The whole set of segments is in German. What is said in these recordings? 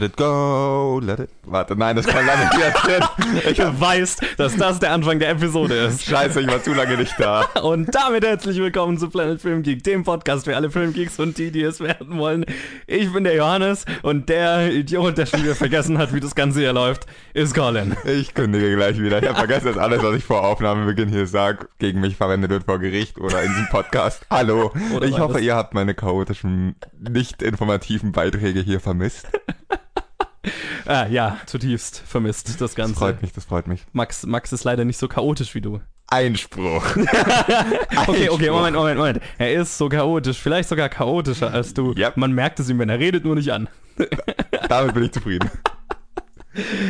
Let it go, let it. Warte, nein, das kann gar nicht hin. Ich weißt, dass das der Anfang der Episode ist. Scheiße, ich war zu lange nicht da. Und damit herzlich willkommen zu Planet Film Geek, dem Podcast für alle Filmgeeks und die, die es werden wollen. Ich bin der Johannes und der Idiot, der schon wieder vergessen hat, wie das Ganze hier läuft, ist Colin. Ich kündige gleich wieder. Ich habe vergessen, dass alles, was ich vor Aufnahmebeginn hier sage, gegen mich verwendet wird vor Gericht oder in diesem Podcast. Hallo. Oder ich hoffe, ihr habt meine chaotischen, nicht informativen Beiträge hier vermisst. Ah, ja, zutiefst vermisst das Das Ganze. freut mich, das freut mich. Max, Max ist leider nicht so chaotisch wie du. Einspruch. Okay, okay. Moment, Moment, Moment. Er ist so chaotisch, vielleicht sogar chaotischer als du. Yep. Man merkt es ihm, wenn er redet, nur nicht an. Damit bin ich zufrieden.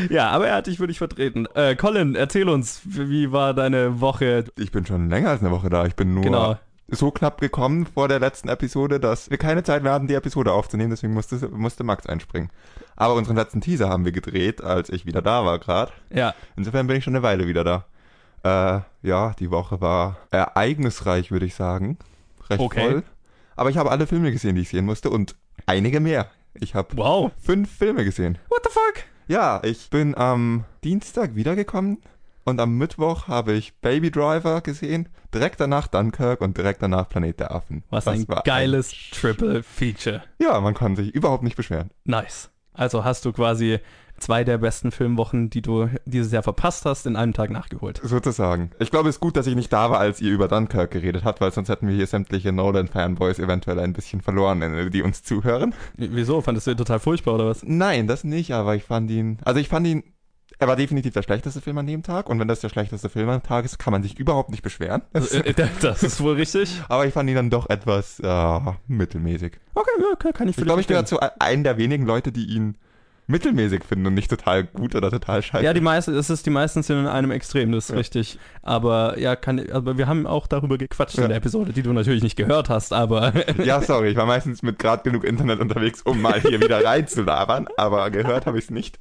Ja, aber er hat dich wirklich vertreten. Äh, Colin, erzähl uns, wie war deine Woche? Ich bin schon länger als eine Woche da. Ich bin nur Genau. So knapp gekommen vor der letzten Episode, dass wir keine Zeit mehr hatten, die Episode aufzunehmen. Deswegen musste, musste Max einspringen. Aber unseren letzten Teaser haben wir gedreht, als ich wieder da war gerade. Ja, Insofern bin ich schon eine Weile wieder da. Äh, ja, die Woche war ereignisreich, würde ich sagen. Recht Okay. voll. Aber ich habe alle Filme gesehen, die ich sehen musste und einige mehr. Ich habe wow. fünf Filme gesehen. What the fuck? Ja, ich bin am Dienstag wiedergekommen und am Mittwoch habe ich Baby Driver gesehen, direkt danach Dunkirk und direkt danach Planet der Affen. Was Das ein geiles Triple Feature. ja, man kann sich überhaupt nicht beschweren. Nice. Also hast du quasi zwei der besten Filmwochen, die du dieses Jahr verpasst hast, in einem Tag nachgeholt. Sozusagen. Ich glaube, es ist gut, dass ich nicht da war, als ihr über Dunkirk geredet habt, weil sonst hätten wir hier sämtliche Nolan-Fanboys eventuell ein bisschen verloren, die uns zuhören. Wieso? Fandest du ihn total furchtbar oder was? Nein, das nicht, aber ich fand ihn, also ich fand ihn, er war definitiv der schlechteste Film an dem Tag und wenn das der schlechteste Film am Tag ist, kann man sich überhaupt nicht beschweren. Das ist wohl richtig. Aber ich fand ihn dann doch etwas äh, mittelmäßig. Okay, okay, kann ich Ich glaube, ich gehöre zu einem der wenigen Leute, die ihn mittelmäßig finden und nicht total gut oder total scheiße. Ja, die meisten, es ist die meisten sind in einem Extrem, das ist Ja. richtig. Aber ja, kann, aber wir haben auch darüber gequatscht Ja. in der Episode, die du natürlich nicht gehört hast, aber Ja, sorry, ich war meistens mit gerade genug Internet unterwegs, um mal hier wieder reinzulabern, aber gehört habe ich es nicht.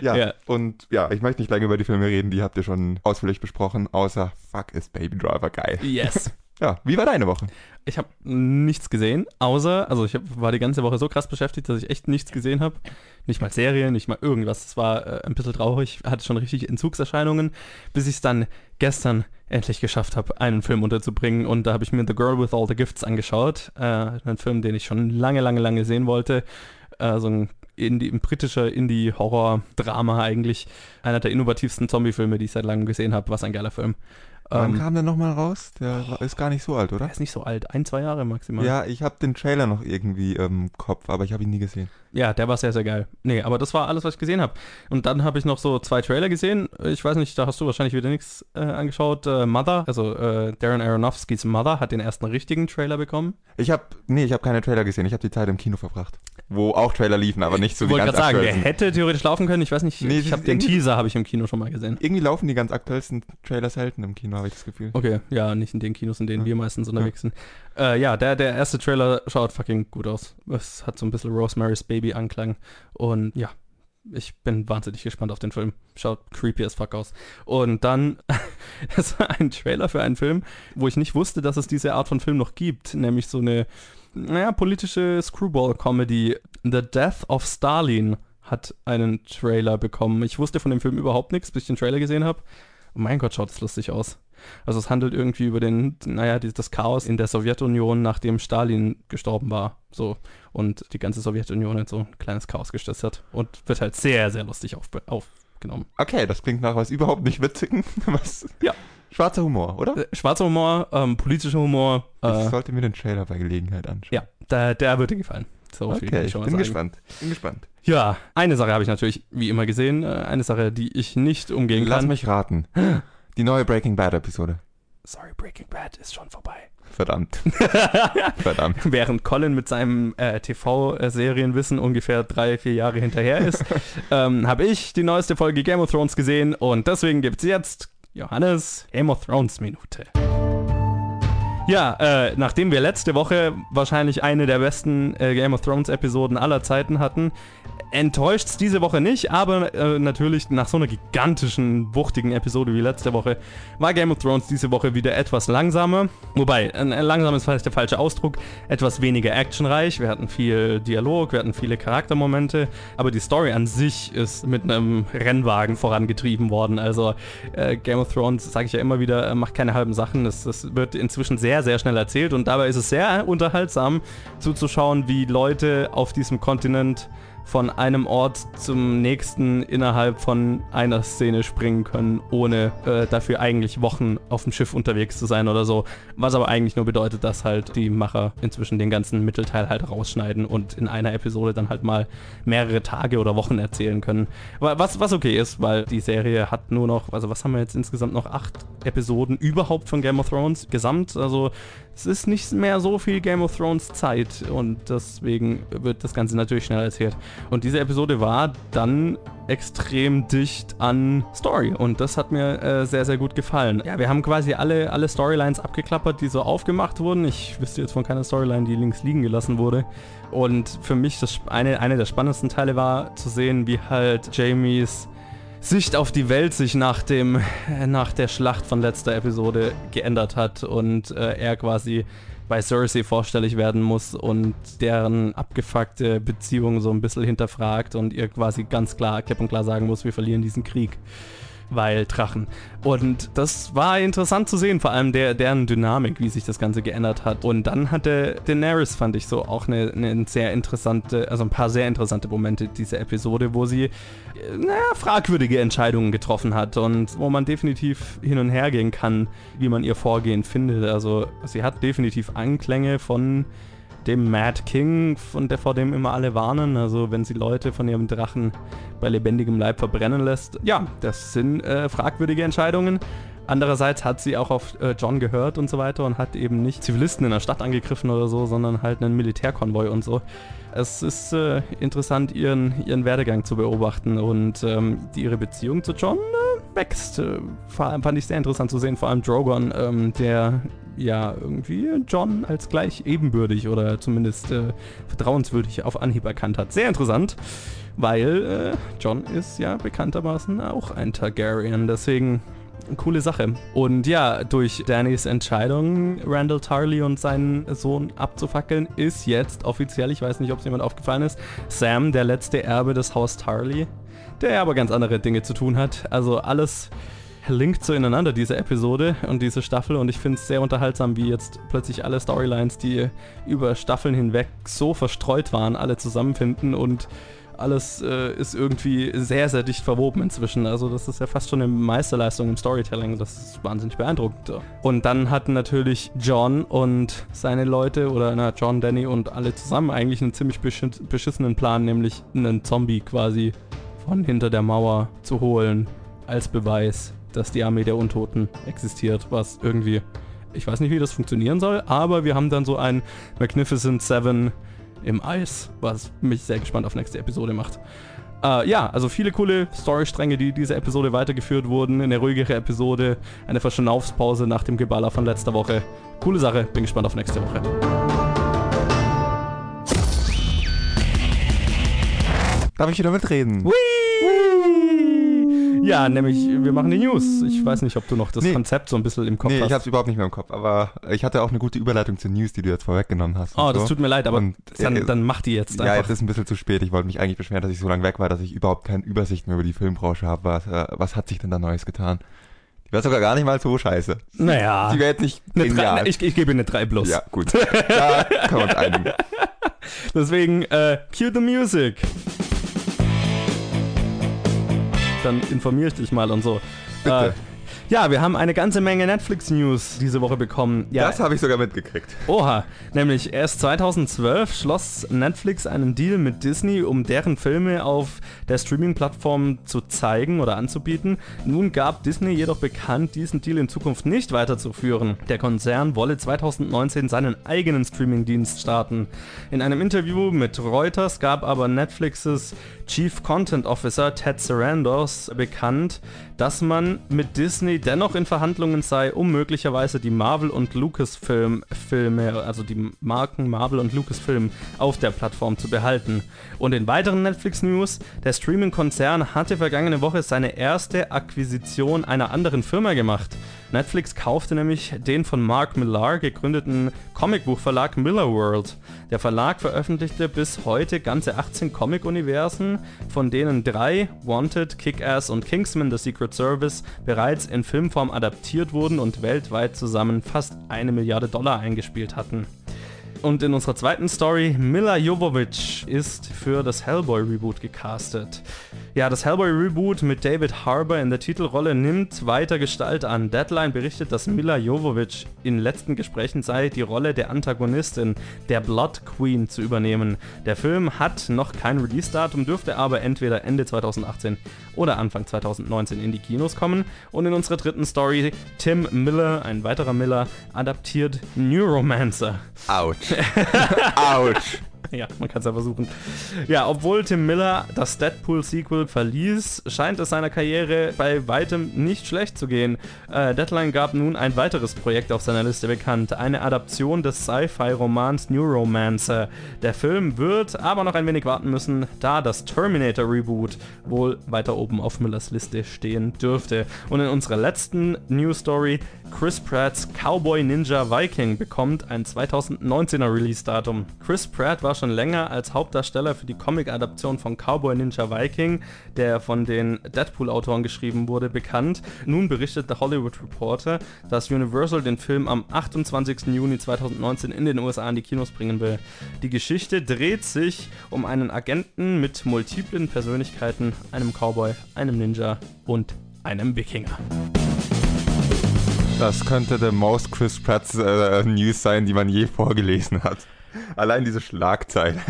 Ja, Ja. und ja, ich möchte nicht lange über die Filme reden, die habt ihr schon ausführlich besprochen, außer Fuck ist Baby Driver geil. yes. Ja, wie war deine Woche? Ich habe nichts gesehen, außer, also ich hab, war die ganze Woche so krass beschäftigt, dass ich echt nichts gesehen habe. Nicht mal Serien, nicht mal irgendwas. Es war äh, ein bisschen traurig, hatte schon richtig Entzugserscheinungen, bis ich es dann gestern endlich geschafft habe, einen Film unterzubringen. Und da habe ich mir The Girl with All the Gifts angeschaut. Äh, einen Film, den ich schon lange, lange, lange sehen wollte. Äh, so ein Indie, ein britischer Indie-Horror-Drama eigentlich. Einer der innovativsten Zombie-Filme, die ich seit langem gesehen habe. Was ein geiler Film. Wann Ähm, kam der nochmal raus? Der war- ist gar nicht so alt, oder? der ist nicht so alt, ein, zwei Jahre maximal. Ja, ich habe den Trailer noch irgendwie im Kopf, aber ich habe ihn nie gesehen. Ja, der war sehr, sehr geil. Nee, aber das war alles, was ich gesehen habe. Und dann habe ich noch so zwei Trailer gesehen. Ich weiß nicht, da hast du wahrscheinlich wieder nichts äh, angeschaut. Äh, Mother, also äh, Darren Aronofskys Mother, hat den ersten richtigen Trailer bekommen. Ich habe, nee, ich habe keine Trailer gesehen. Ich habe die Zeit im Kino verbracht, wo auch Trailer liefen, aber nicht so ich die wollte ganz gerade sagen, der hätte theoretisch laufen können. Ich weiß nicht, Nee, ich habe den Teaser habe ich im Kino schon mal gesehen. Irgendwie laufen die ganz aktuellsten Trailer selten im Kino, habe ich das Gefühl. Okay, ja, nicht in den Kinos, in denen Ja. wir meistens unterwegs sind. Äh, ja, der, der erste Trailer schaut fucking gut aus. Es hat so ein bisschen Rosemary's Baby Anklang. Und ja, ich bin wahnsinnig gespannt auf den Film. Schaut creepy as fuck aus. Und dann, das war ein Trailer für einen Film, wo ich nicht wusste, dass es diese Art von Film noch gibt. Nämlich so eine, naja, politische Screwball-Comedy. The Death of Stalin hat einen Trailer bekommen. Ich wusste von dem Film überhaupt nichts, bis ich den Trailer gesehen habe. Oh mein Gott, schaut das lustig aus. Also es handelt irgendwie über den, naja, die- das Chaos in der Sowjetunion, nachdem Stalin gestorben war. So. Und die ganze Sowjetunion in so ein kleines Chaos gestürzt hat. Und wird halt sehr, sehr lustig auf, aufgenommen. Okay, das klingt nach was überhaupt nicht Witzigen. Was? Ja. Schwarzer Humor, oder? Äh, schwarzer Humor, ähm, politischer Humor. Ich Äh, sollte mir den Trailer bei Gelegenheit anschauen. ja, der, der würde dir gefallen. So Okay, ich mal bin sagen. gespannt. Bin gespannt. Ja, eine Sache habe ich natürlich wie immer gesehen. Äh, eine Sache, die ich nicht umgehen Lass kann. mich raten. Die neue Breaking Bad Episode. Sorry, Breaking Bad ist schon vorbei. Verdammt. Verdammt. Während Colin mit seinem äh, TV-Serienwissen ungefähr drei, vier Jahre hinterher ist, ähm, habe ich die neueste Folge Game of Thrones gesehen und deswegen gibt es jetzt Johannes Game of Thrones Minute. Ja, äh, nachdem wir letzte Woche wahrscheinlich eine der besten äh, Game of Thrones Episoden aller Zeiten hatten, enttäuscht es diese Woche nicht, aber äh, natürlich nach so einer gigantischen, wuchtigen Episode wie letzte Woche war Game of Thrones diese Woche wieder etwas langsamer. Wobei, äh, langsam ist vielleicht der falsche Ausdruck, etwas weniger actionreich. Wir hatten viel Dialog, wir hatten viele Charaktermomente, aber die Story an sich ist mit einem Rennwagen vorangetrieben worden. Also äh, Game of Thrones, sage ich ja immer wieder, äh, macht keine halben Sachen. Das wird inzwischen sehr, sehr schnell erzählt. Und dabei ist es sehr unterhaltsam zuzuschauen, wie Leute auf diesem Kontinent von einem Ort zum nächsten innerhalb von einer Szene springen können, ohne äh, dafür eigentlich Wochen auf dem Schiff unterwegs zu sein oder so. Was aber eigentlich nur bedeutet, dass halt die Macher inzwischen den ganzen Mittelteil halt rausschneiden und in einer Episode dann halt mal mehrere Tage oder Wochen erzählen können. Was, was okay ist, weil die Serie hat nur noch, also was haben wir jetzt insgesamt noch? Acht Episoden überhaupt von Game of Thrones gesamt. Also es ist nicht mehr so viel Game of Thrones Zeit und deswegen wird das Ganze natürlich schnell erzählt. Und diese Episode war dann extrem dicht an Story und das hat mir äh, sehr, sehr gut gefallen. Ja, wir haben quasi alle, alle Storylines abgeklappert, die so aufgemacht wurden. Ich wüsste jetzt von keiner Storyline, die links liegen gelassen wurde. Und für mich das eine, eine der spannendsten Teile war zu sehen, wie halt Jamies Sicht auf die Welt sich nach dem nach der Schlacht von letzter Episode geändert hat und äh, er quasi bei Cersei vorstellig werden muss und deren abgefuckte Beziehung so ein bisschen hinterfragt und ihr quasi ganz klar, klipp und klar sagen muss, wir verlieren diesen Krieg weil Drachen. Und das war interessant zu sehen, vor allem der, deren Dynamik, wie sich das Ganze geändert hat. Und dann hatte Daenerys, fand ich so, auch eine, eine sehr interessante, also ein paar sehr interessante Momente dieser Episode, wo sie, naja, fragwürdige Entscheidungen getroffen hat und wo man definitiv hin und her gehen kann, wie man ihr Vorgehen findet. Also sie hat definitiv Anklänge von dem Mad King, von der, vor dem immer alle warnen. Also wenn sie Leute von ihrem Drachen bei lebendigem Leib verbrennen lässt. Ja, das sind äh, fragwürdige Entscheidungen. Andererseits hat sie auch auf äh, John gehört und so weiter und hat eben nicht Zivilisten in der Stadt angegriffen oder so, sondern halt einen Militärkonvoi und so. Es ist äh, interessant, ihren, ihren Werdegang zu beobachten und ähm, die, ihre Beziehung zu John äh, wächst. Äh, vor allem fand ich sehr interessant zu sehen, vor allem Drogon, ähm, der ja irgendwie John als gleich ebenbürtig oder zumindest äh, vertrauenswürdig auf Anhieb erkannt hat. Sehr interessant, weil äh, John ist ja bekanntermaßen auch ein Targaryen, deswegen coole Sache. Und ja, durch Dannys Entscheidung, Randall Tarley und seinen Sohn abzufackeln, ist jetzt offiziell, ich weiß nicht, ob es jemand aufgefallen ist, Sam der letzte Erbe des Haus Tarley, der aber ganz andere Dinge zu tun hat. Also alles linkt so ineinander, diese Episode und diese Staffel. Und ich finde es sehr unterhaltsam, wie jetzt plötzlich alle Storylines, die über Staffeln hinweg so verstreut waren, alle zusammenfinden und alles äh, ist irgendwie sehr, sehr dicht verwoben inzwischen. Also das ist ja fast schon eine Meisterleistung im Storytelling. Das ist wahnsinnig beeindruckend. Und dann hatten natürlich John und seine Leute oder na, John, Danny und alle zusammen eigentlich einen ziemlich beschissenen Plan, nämlich einen Zombie quasi von hinter der Mauer zu holen als Beweis dass die Armee der Untoten existiert, was irgendwie, ich weiß nicht, wie das funktionieren soll, aber wir haben dann so ein Magnificent Seven im Eis, was mich sehr gespannt auf nächste Episode macht. Uh, ja, also viele coole Storystränge, die diese Episode weitergeführt wurden. Eine ruhigere Episode, eine Verschnaufspause nach dem Geballer von letzter Woche. Coole Sache, bin gespannt auf nächste Woche. Darf ich wieder mitreden? Whee! Ja, nämlich, wir machen die News. Ich weiß nicht, ob du noch das nee. Konzept so ein bisschen im Kopf nee, hast. Nee, ich hab's überhaupt nicht mehr im Kopf, aber ich hatte auch eine gute Überleitung zur News, die du jetzt vorweggenommen hast. Oh, das so. tut mir leid, aber und, dann, äh, dann mach die jetzt einfach. Ja, jetzt ist ein bisschen zu spät. Ich wollte mich eigentlich beschweren, dass ich so lange weg war, dass ich überhaupt keine Übersicht mehr über die Filmbranche habe. Was, äh, was hat sich denn da Neues getan? Die wäre sogar gar nicht mal so scheiße. Naja. Die wäre jetzt nicht eine genial. Drei, ich, ich gebe eine 3 plus. Ja, gut. Da können wir uns einigen. Deswegen, äh, cue the music dann informiere ich dich mal und so. Bitte. Äh, ja, wir haben eine ganze Menge Netflix-News diese Woche bekommen. Ja, das habe ich sogar mitgekriegt. Oha, nämlich erst 2012 schloss Netflix einen Deal mit Disney, um deren Filme auf der Streaming-Plattform zu zeigen oder anzubieten. Nun gab Disney jedoch bekannt, diesen Deal in Zukunft nicht weiterzuführen. Der Konzern wolle 2019 seinen eigenen Streaming-Dienst starten. In einem Interview mit Reuters gab aber Netflixes Chief Content Officer Ted Sarandos bekannt, dass man mit Disney dennoch in Verhandlungen sei, um möglicherweise die Marvel und Lucasfilm Filme, also die Marken Marvel und Lucasfilm auf der Plattform zu behalten. Und in weiteren Netflix News, der Streaming-Konzern hatte vergangene Woche seine erste Akquisition einer anderen Firma gemacht. Netflix kaufte nämlich den von Mark Millar gegründeten Comicbuchverlag Miller World. Der Verlag veröffentlichte bis heute ganze 18 Comic-Universen, von denen drei, Wanted, Kick-Ass und Kingsman The Secret Service, bereits in Filmform adaptiert wurden und weltweit zusammen fast eine Milliarde Dollar eingespielt hatten. Und in unserer zweiten Story, Mila Jovovich ist für das Hellboy-Reboot gecastet. Ja, das Hellboy-Reboot mit David Harbour in der Titelrolle nimmt weiter Gestalt an. Deadline berichtet, dass Mila Jovovich in letzten Gesprächen sei, die Rolle der Antagonistin, der Blood Queen, zu übernehmen. Der Film hat noch kein Release-Datum, dürfte aber entweder Ende 2018 oder Anfang 2019 in die Kinos kommen. Und in unserer dritten Story, Tim Miller, ein weiterer Miller, adaptiert Neuromancer. Autsch. Autsch. Ja, man kann es ja versuchen. Ja, obwohl Tim Miller das Deadpool-Sequel verließ, scheint es seiner Karriere bei weitem nicht schlecht zu gehen. Äh, Deadline gab nun ein weiteres Projekt auf seiner Liste bekannt, eine Adaption des Sci-Fi-Romans Neuromancer. Der Film wird aber noch ein wenig warten müssen, da das Terminator-Reboot wohl weiter oben auf Millers Liste stehen dürfte. Und in unserer letzten News-Story, Chris Pratts Cowboy Ninja Viking bekommt ein 2019er Release-Datum. Chris Pratt war schon länger als Hauptdarsteller für die Comic-Adaption von Cowboy Ninja Viking, der von den Deadpool-Autoren geschrieben wurde, bekannt. Nun berichtet der Hollywood Reporter, dass Universal den Film am 28. Juni 2019 in den USA in die Kinos bringen will. Die Geschichte dreht sich um einen Agenten mit multiplen Persönlichkeiten, einem Cowboy, einem Ninja und einem Wikinger. Das könnte der most Chris Pratt äh, News sein, die man je vorgelesen hat. Allein diese Schlagzeile.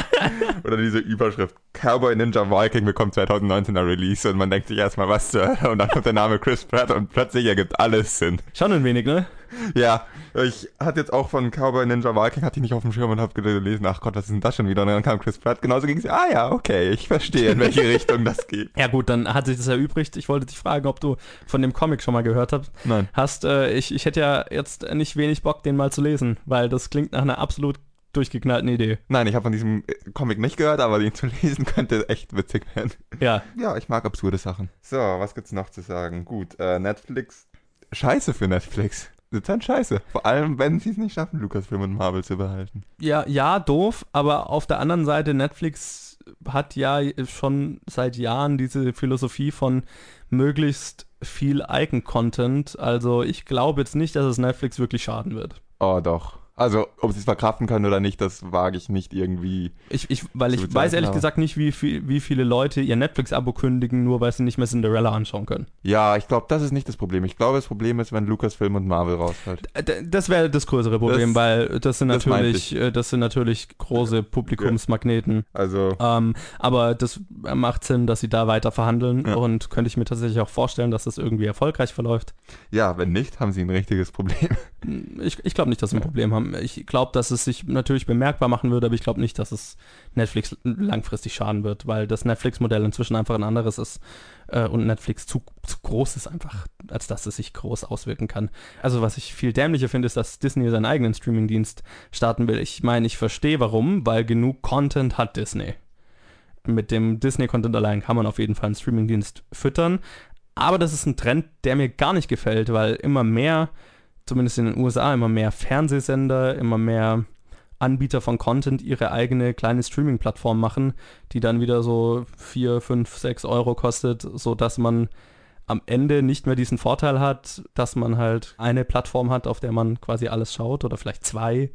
Oder diese Überschrift. Cowboy Ninja Viking bekommt 2019er Release und man denkt sich erstmal, was zur Hölle? Und dann kommt der Name Chris Pratt und plötzlich ergibt alles Sinn. Schon ein wenig, ne? Ja, ich hatte jetzt auch von Cowboy Ninja Viking, hatte ich nicht auf dem Schirm und habe gelesen, ach Gott, was ist denn das schon wieder? Und dann kam Chris Pratt, genauso ging es, ah ja, okay, ich verstehe, in welche Richtung das geht. Ja gut, dann hat sich das erübrigt. Ich wollte dich fragen, ob du von dem Comic schon mal gehört hast. Nein. Hast, äh, ich, ich hätte ja jetzt nicht wenig Bock, den mal zu lesen, weil das klingt nach einer absolut durchgeknallten Idee. Nein, ich habe von diesem äh, Comic nicht gehört, aber den zu lesen könnte echt witzig werden. Ja. Ja, ich mag absurde Sachen. So, was gibt's noch zu sagen? Gut, äh, Netflix. Scheiße für Netflix. Das ist dann scheiße. Vor allem, wenn sie es nicht schaffen, Lucasfilm und Marvel zu behalten. Ja, ja, doof, aber auf der anderen Seite, Netflix hat ja schon seit Jahren diese Philosophie von möglichst viel Icon-Content. Also ich glaube jetzt nicht, dass es Netflix wirklich schaden wird. Oh, doch. Also, ob sie es verkraften können oder nicht, das wage ich nicht irgendwie. Ich, ich, weil ich weiß ehrlich gesagt nicht, wie, viel, wie viele Leute ihr Netflix-Abo kündigen, nur weil sie nicht mehr Cinderella anschauen können. Ja, ich glaube, das ist nicht das Problem. Ich glaube, das Problem ist, wenn Lucasfilm und Marvel rausfällt. Äh, Das wäre das größere Problem, Das- weil das sind das natürlich, äh, das sind natürlich große Publikumsmagneten. Also, Ähm, aber das macht Sinn, dass sie da weiter verhandeln Ja. und könnte ich mir tatsächlich auch vorstellen, dass das irgendwie erfolgreich verläuft. ja, wenn nicht, haben sie ein richtiges Problem. Ich, ich glaube nicht, dass sie ein Problem haben. Ich glaube, dass es sich natürlich bemerkbar machen würde, aber ich glaube nicht, dass es Netflix langfristig schaden wird, weil das Netflix-Modell inzwischen einfach ein anderes ist äh, und Netflix zu, zu groß ist einfach, als dass es sich groß auswirken kann. Also was ich viel dämlicher finde, ist, dass Disney seinen eigenen Streaming-Dienst starten will. Ich meine, ich verstehe warum, weil genug Content hat Disney. Mit dem Disney-Content allein kann man auf jeden Fall einen Streaming-Dienst füttern. Aber das ist ein Trend, der mir gar nicht gefällt, weil immer mehr zumindest in den USA, immer mehr Fernsehsender, immer mehr Anbieter von Content ihre eigene kleine Streaming-Plattform machen, die dann wieder so 4, 5, 6 Euro kostet, sodass man am Ende nicht mehr diesen Vorteil hat, dass man halt eine Plattform hat, auf der man quasi alles schaut oder vielleicht zwei,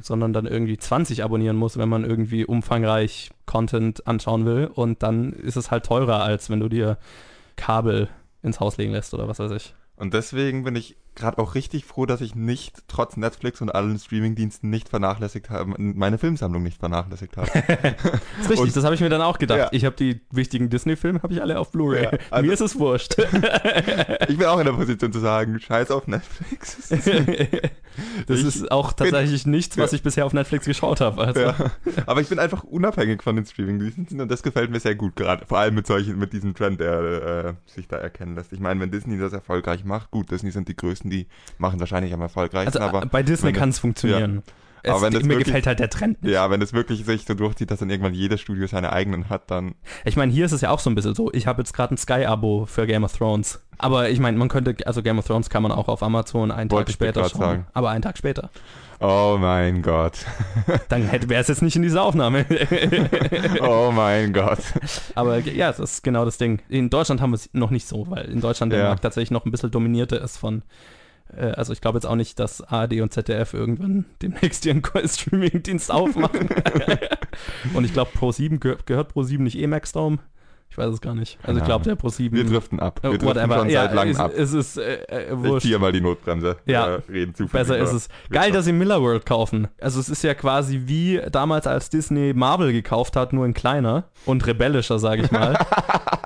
sondern dann irgendwie 20 abonnieren muss, wenn man irgendwie umfangreich Content anschauen will. Und dann ist es halt teurer, als wenn du dir Kabel ins Haus legen lässt oder was weiß ich. Und deswegen bin ich gerade auch richtig froh, dass ich nicht, trotz Netflix und allen Streamingdiensten nicht vernachlässigt habe, meine Filmsammlung nicht vernachlässigt habe. das ist richtig, Und- das habe ich mir dann auch gedacht. Ja. Ich habe die wichtigen Disney-Filme, habe ich alle auf Blu-ray. Ja, also- Mir ist es wurscht. ich bin auch in der Position zu sagen, scheiß auf Netflix. das Ich ist auch tatsächlich nichts, was Ja. ich bisher auf Netflix geschaut habe. Also. Ja. Aber ich bin einfach unabhängig von den Streamingdiensten und das gefällt mir sehr gut gerade. Vor allem mit solchen, mit diesem Trend, der äh, sich da erkennen lässt. Ich meine, wenn Disney das erfolgreich macht, gut, Disney sind die Größten, die machen wahrscheinlich am erfolgreichsten, Also aber bei Disney kann es funktionieren. Es, Aber wenn das mir wirklich- gefällt halt der Trend nicht. ja, wenn es wirklich sich so durchzieht, dass dann irgendwann jedes Studio seine eigenen hat, dann Ich meine, hier ist es ja auch so ein bisschen so. Ich habe jetzt gerade ein Sky-Abo für Game of Thrones. Aber ich meine, man könnte, also Game of Thrones kann man auch auf Amazon einen Wollte Tag später schauen. sagen. Aber einen Tag später. Oh mein Gott. Dann wäre es jetzt nicht in dieser Aufnahme. Oh mein Gott. Aber ja, das ist genau das Ding. In Deutschland haben wir es noch nicht so, weil in Deutschland der Ja. Markt tatsächlich noch ein bisschen dominierter ist von. Äh, Also ich glaube jetzt auch nicht, dass ARD und ZDF irgendwann demnächst ihren Streaming-Dienst aufmachen. und ich glaube, Pro7 gehör, gehört Pro7 nicht eh Maxdome. Ich weiß es gar nicht. Also ich glaube, der Pro7. Wir driften ab. Wir äh, driften whatever. schon ja, seit langem ab. es ist äh, äh, Ich wurscht. ziehe mal die Notbremse. Ja. Wir reden zu viel Besser ist es. Geil, dass sie Miller World kaufen. Also es ist ja quasi wie damals, als Disney Marvel gekauft hat, nur in kleiner und rebellischer, sage ich mal.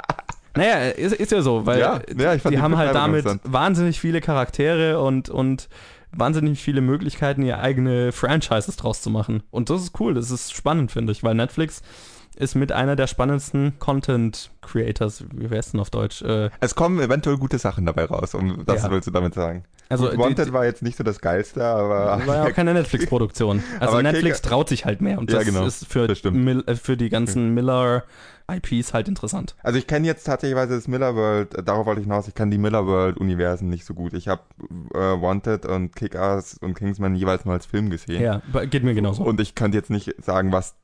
naja, ist, ist ja so, weil Ja, ja, die die haben halt damit wahnsinnig viele Charaktere und, und wahnsinnig viele Möglichkeiten, ihr eigene Franchises draus zu machen. Und das ist cool, das ist spannend, finde ich, weil Netflix ist mit einer der spannendsten Content Creators, wie wäre es denn auf Deutsch? Äh, Es kommen eventuell gute Sachen dabei raus, um das Ja. willst du damit sagen. also die- Wanted war jetzt nicht so das Geilste, aber war ja auch keine Netflix-Produktion. Also Netflix traut sich halt mehr und Ja, das genau. ist für, Das für die ganzen Miller-IPs halt interessant. Also ich kenne jetzt tatsächlich das Miller World, äh, darauf wollte ich hinaus, ich kann die Miller World Universen nicht so gut. Ich habe äh, Wanted und Kick-Ass und Kingsman jeweils nur als Film gesehen. Ja, geht mir genauso. Und ich könnte jetzt nicht sagen, was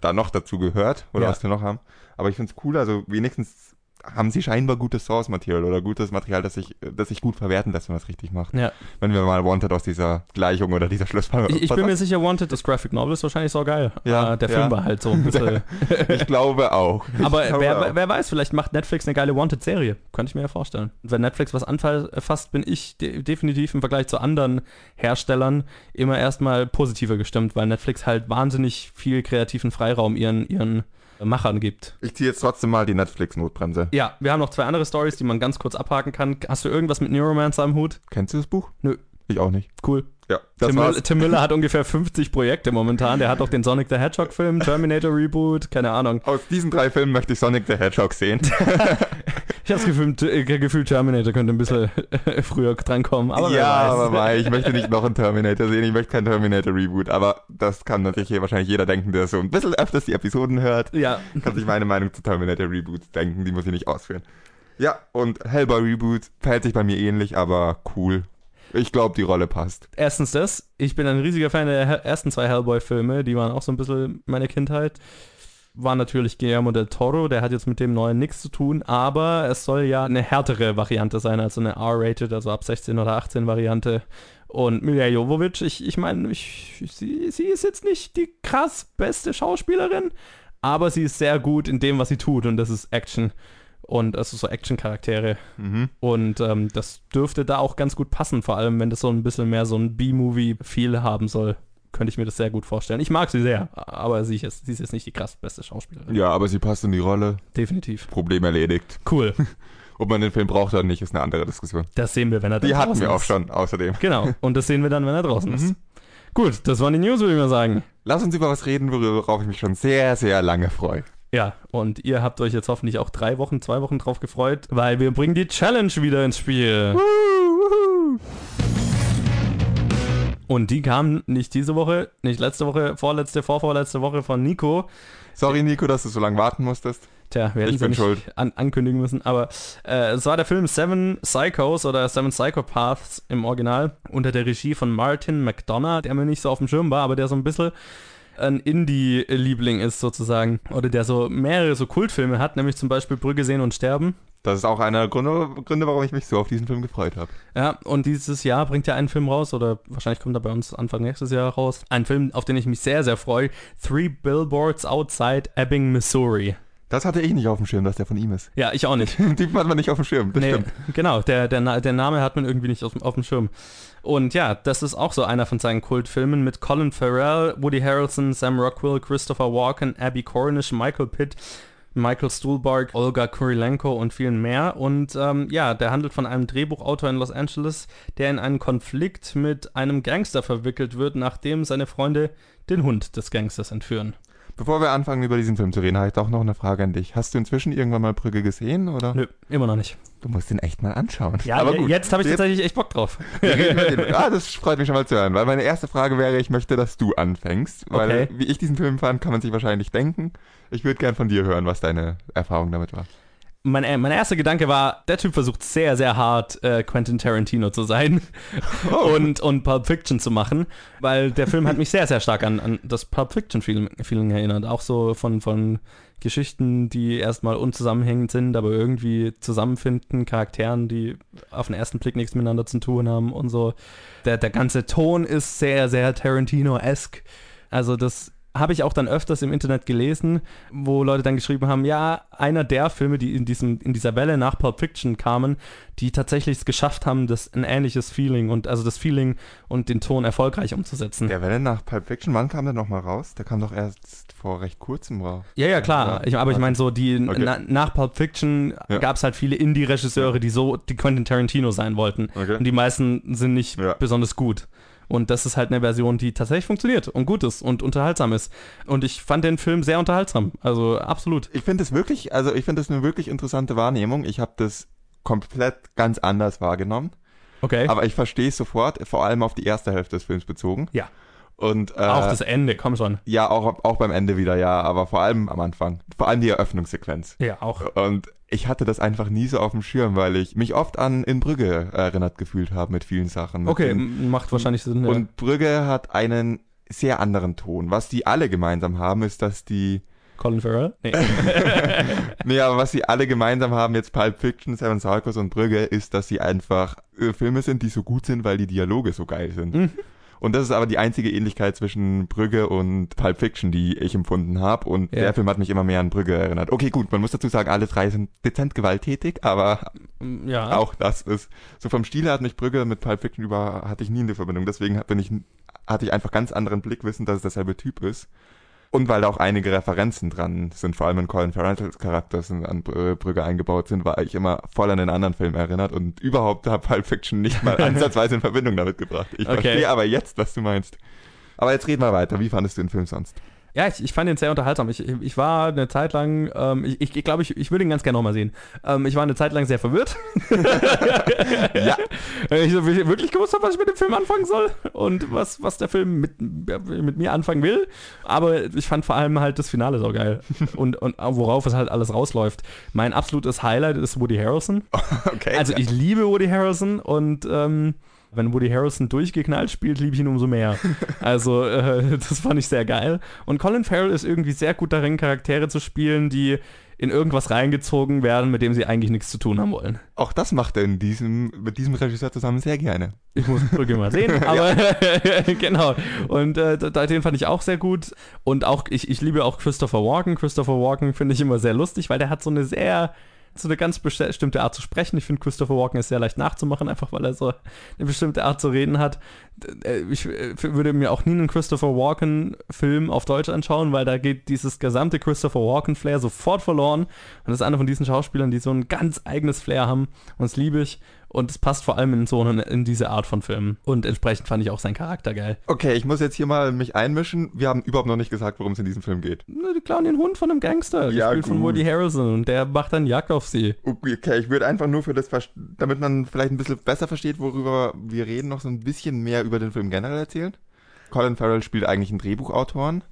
da noch dazu gehört oder Ja. was wir noch haben. Aber ich finde es cool, also wenigstens haben sie scheinbar gutes Source-Material oder gutes Material, das sich, das sich gut verwerten lässt, wenn man es richtig macht. ja. Wenn wir mal Wanted aus dieser Gleichung oder dieser Schlussfolgerung. Ich, ich bin mir sicher, Wanted, das Graphic Novel ist wahrscheinlich so geil. Ja, Äh, der ja. Film war halt so ein bisschen. ich glaube auch. Aber glaube wer, auch. wer weiß, vielleicht macht Netflix eine geile Wanted-Serie. Könnte ich mir ja vorstellen. Wenn Netflix was anfasst, bin ich de definitiv im Vergleich zu anderen Herstellern immer erstmal positiver gestimmt, weil Netflix halt wahnsinnig viel kreativen Freiraum ihren, ihren Machern gibt. Ich ziehe jetzt trotzdem mal die Netflix-Notbremse. Ja, wir haben noch zwei andere Stories, die man ganz kurz abhaken kann. Hast du irgendwas mit Neuromancer am Hut? Kennst du das Buch? Nö. Ich auch nicht. Cool. Ja, das Tim, Tim Miller hat ungefähr 50 Projekte momentan. Der hat auch den Sonic the Hedgehog-Film, Terminator Reboot, keine Ahnung. Aus diesen drei Filmen möchte ich Sonic the Hedgehog sehen. Ich habe das Gefühl, äh, Gefühl, Terminator könnte ein bisschen äh, früher drankommen. Aber ja, aber Mai, ich möchte nicht noch einen Terminator sehen, ich möchte keinen Terminator-Reboot, aber das kann natürlich hier wahrscheinlich jeder denken, der so ein bisschen öfters die Episoden hört, Ja, kann sich meine Meinung zu Terminator-Reboots denken, die muss ich nicht ausführen. Ja, und Hellboy-Reboot verhält sich bei mir ähnlich, aber cool. Ich glaube, die Rolle passt. erstens das. Ich bin ein riesiger Fan der ersten zwei Hellboy-Filme. Die waren auch so ein bisschen meine Kindheit. War natürlich Guillermo del Toro, der hat jetzt mit dem neuen nichts zu tun, aber es soll ja eine härtere Variante sein, also eine R-rated, also ab 16 oder 18 Variante. Und Milja Jovovich, ich, ich meine, ich, sie, sie ist jetzt nicht die krass beste Schauspielerin, aber sie ist sehr gut in dem, was sie tut und das ist Action. Und es ist so Action-Charaktere. Mhm. Und ähm, das dürfte da auch ganz gut passen, vor allem wenn das so ein bisschen mehr so ein B-Movie-Feel haben soll. Könnte ich mir das sehr gut vorstellen. Ich mag sie sehr, aber sie ist, sie ist jetzt nicht die krass beste Schauspielerin. Ja, aber sie passt in die Rolle. Definitiv. Problem erledigt. Cool. Ob man den Film braucht oder nicht, ist eine andere Diskussion. Das sehen wir, wenn er dann Die hatten draußen wir auch ist. schon, außerdem. Genau. Und das sehen wir dann, wenn er draußen ist. Mhm. Gut, das waren die News, würde ich mal sagen. Lass uns über was reden, worauf ich mich schon sehr, sehr lange freue. Ja, und ihr habt euch jetzt hoffentlich auch drei Wochen, zwei Wochen drauf gefreut, weil wir bringen die Challenge wieder ins Spiel. Und die kam nicht diese Woche, nicht letzte Woche, vorletzte, vorvorletzte Woche von Nico. Sorry, Nico, dass du so lange warten musstest. Tja, wir hätten Ich bin schuld. An ankündigen müssen, aber äh, es war der Film Seven Psychos oder Seven Psychopaths im Original unter der Regie von Martin McDonough, der mir nicht so auf dem Schirm war, aber der so ein bisschen ein Indie-Liebling ist sozusagen. Oder der so mehrere so Kultfilme hat, nämlich zum Beispiel Brügge sehen und sterben. Das ist auch einer der Gründe, Gründe, warum ich mich so auf diesen Film gefreut habe. Ja, und dieses Jahr bringt er einen Film raus, oder wahrscheinlich kommt er bei uns Anfang nächstes Jahr raus. Ein Film, auf den ich mich sehr, sehr freue. Three Billboards Outside Ebbing, Missouri. Das hatte ich nicht auf dem Schirm, dass der von ihm ist. Ja, ich auch nicht. Den Typen hat man nicht auf dem Schirm. Das nee, stimmt. genau, der, der, der Name hat man irgendwie nicht auf, auf dem Schirm. Und ja, das ist auch so einer von seinen Kultfilmen mit Colin Farrell, Woody Harrelson, Sam Rockwell, Christopher Walken, Abby Cornish, Michael Pitt, Michael Stuhlbarg, Olga Kurilenko und vielen mehr. Und ähm, ja, der handelt von einem Drehbuchautor in Los Angeles, der in einen Konflikt mit einem Gangster verwickelt wird, nachdem seine Freunde den Hund des Gangsters entführen. Bevor wir anfangen, über diesen Film zu reden, habe ich doch noch eine Frage an dich. Hast du inzwischen irgendwann mal Brügge gesehen, oder? Nö, immer noch nicht. Du musst den echt mal anschauen. Ja, aber gut. jetzt habe ich tatsächlich echt Bock drauf. ah, das freut mich schon mal zu hören, weil meine erste Frage wäre, ich möchte, dass du anfängst, weil Okay. wie ich diesen Film fand, kann man sich wahrscheinlich denken. Ich würde gern von dir hören, was deine Erfahrung damit war. Mein, äh, mein erster Gedanke war, der Typ versucht sehr, sehr hart, äh, Quentin Tarantino zu sein Oh. und, und Pulp Fiction zu machen, weil der Film hat mich sehr, sehr stark an, an das Pulp Fiction Feeling, Feeling erinnert. Auch so von, von Geschichten, die erstmal unzusammenhängend sind, aber irgendwie zusammenfinden, Charakteren, die auf den ersten Blick nichts miteinander zu tun haben und so. Der, der ganze Ton ist sehr, sehr Tarantino-esque. Also das habe ich auch dann öfters im Internet gelesen, wo Leute dann geschrieben haben, ja, einer der Filme, die in, diesem, in dieser Welle nach Pulp Fiction kamen, die tatsächlich es geschafft haben, das ein ähnliches Feeling und also das Feeling und den Ton erfolgreich umzusetzen. Der Welle nach Pulp Fiction, wann kam der nochmal raus? Der kam doch erst vor recht kurzem raus. Ja, ja, klar. Ich, aber ich meine, so die Okay. na, nach Pulp Fiction Ja. gab es halt viele Indie-Regisseure, die so die Quentin Tarantino sein wollten. Okay. Und die meisten sind nicht Ja. besonders gut. Und das ist halt eine Version, die tatsächlich funktioniert und gut ist und unterhaltsam ist. Und ich fand den Film sehr unterhaltsam. Also absolut. Ich finde es wirklich, also ich finde es eine wirklich interessante Wahrnehmung. Ich habe das komplett ganz anders wahrgenommen. Okay. Aber ich verstehe es sofort, vor allem auf die erste Hälfte des Films bezogen. Ja. Und äh, auch das Ende, komm schon. ja, auch, auch beim Ende wieder, ja, aber vor allem am Anfang. Vor allem die Eröffnungssequenz. Ja, auch. Und ich hatte das einfach nie so auf dem Schirm, weil ich mich oft an In Brügge erinnert gefühlt habe mit vielen Sachen. Mit Okay, den- macht wahrscheinlich Sinn. Ja. Und Brügge hat einen sehr anderen Ton. Was die alle gemeinsam haben, ist, dass die Colin Farrell? Nee. Nee, aber was sie alle gemeinsam haben, jetzt Pulp Fiction, Seven Sarkos und Brügge, ist, dass sie einfach äh, Filme sind, die so gut sind, weil die Dialoge so geil sind. Mhm. Und das ist aber die einzige Ähnlichkeit zwischen Brügge und Pulp Fiction, die ich empfunden habe. Und Ja. der Film hat mich immer mehr an Brügge erinnert. Okay, gut, man muss dazu sagen, alle drei sind dezent gewalttätig, aber ja. auch das ist, so vom Stil hat mich Brügge mit Pulp Fiction über, hatte ich nie eine Verbindung. Deswegen bin ich, hatte ich einfach ganz anderen Blickwissen, dass es derselbe Typ ist. Und weil da auch einige Referenzen dran sind, vor allem in Colin Farrells Charakter sind an Br- Brügge eingebaut sind, war ich immer voll an den anderen Film erinnert und überhaupt habe Pulp Fiction nicht mal ansatzweise in Verbindung damit gebracht. Ich Okay. verstehe aber jetzt, was du meinst. Aber jetzt reden wir weiter. Wie fandest du den Film sonst? Ja, ich, ich fand ihn sehr unterhaltsam. Ich, ich war eine Zeit lang, ähm, ich, ich glaube, ich, ich würde ihn ganz gerne nochmal sehen. Ähm, ich war eine Zeit lang sehr verwirrt. Ja. Weil ich so wirklich gewusst habe, was ich mit dem Film anfangen soll und was, was der Film mit, mit mir anfangen will. Aber ich fand vor allem halt das Finale so geil. Und, und worauf es halt alles rausläuft. Mein absolutes Highlight ist Woody Harrelson. Okay. Also ich liebe Woody Harrelson und ähm, wenn Woody Harrelson durchgeknallt spielt, liebe ich ihn umso mehr. Also äh, das fand ich sehr geil. Und Colin Farrell ist irgendwie sehr gut darin, Charaktere zu spielen, die in irgendwas reingezogen werden, mit dem sie eigentlich nichts zu tun haben wollen. auch das macht er in diesem, mit diesem Regisseur zusammen sehr gerne. Ich muss Brücke mal sehen, aber genau. Und äh, da- den fand ich auch sehr gut. Und auch, ich, ich liebe auch Christopher Walken. Christopher Walken finde ich immer sehr lustig, weil der hat so eine sehr, so eine ganz bestimmte Art zu sprechen. Ich finde, Christopher Walken ist sehr leicht nachzumachen, einfach weil er so eine bestimmte Art zu reden hat. Äh, Ich äh, würde mir auch nie einen Christopher Walken-Film auf Deutsch anschauen, weil da geht dieses gesamte Christopher Walken-Flair sofort verloren. Und das ist einer von diesen Schauspielern, die so ein ganz eigenes Flair haben. Und das liebe ich. Und es passt vor allem in so eine, in diese Art von Filmen. Und entsprechend fand ich auch seinen Charakter geil. Okay, ich muss jetzt hier mal mich einmischen. Wir haben überhaupt noch nicht gesagt, worum es in diesem Film geht. Die klauen den Hund von einem Gangster, Ja, gespielt von gut. Woody Harrelson. Und der macht dann Jagd auf sie. Okay, ich würde einfach nur für das, damit man vielleicht ein bisschen besser versteht, worüber wir reden, noch so ein bisschen mehr über den Film generell erzählen. Colin Farrell spielt eigentlich einen Drehbuchautoren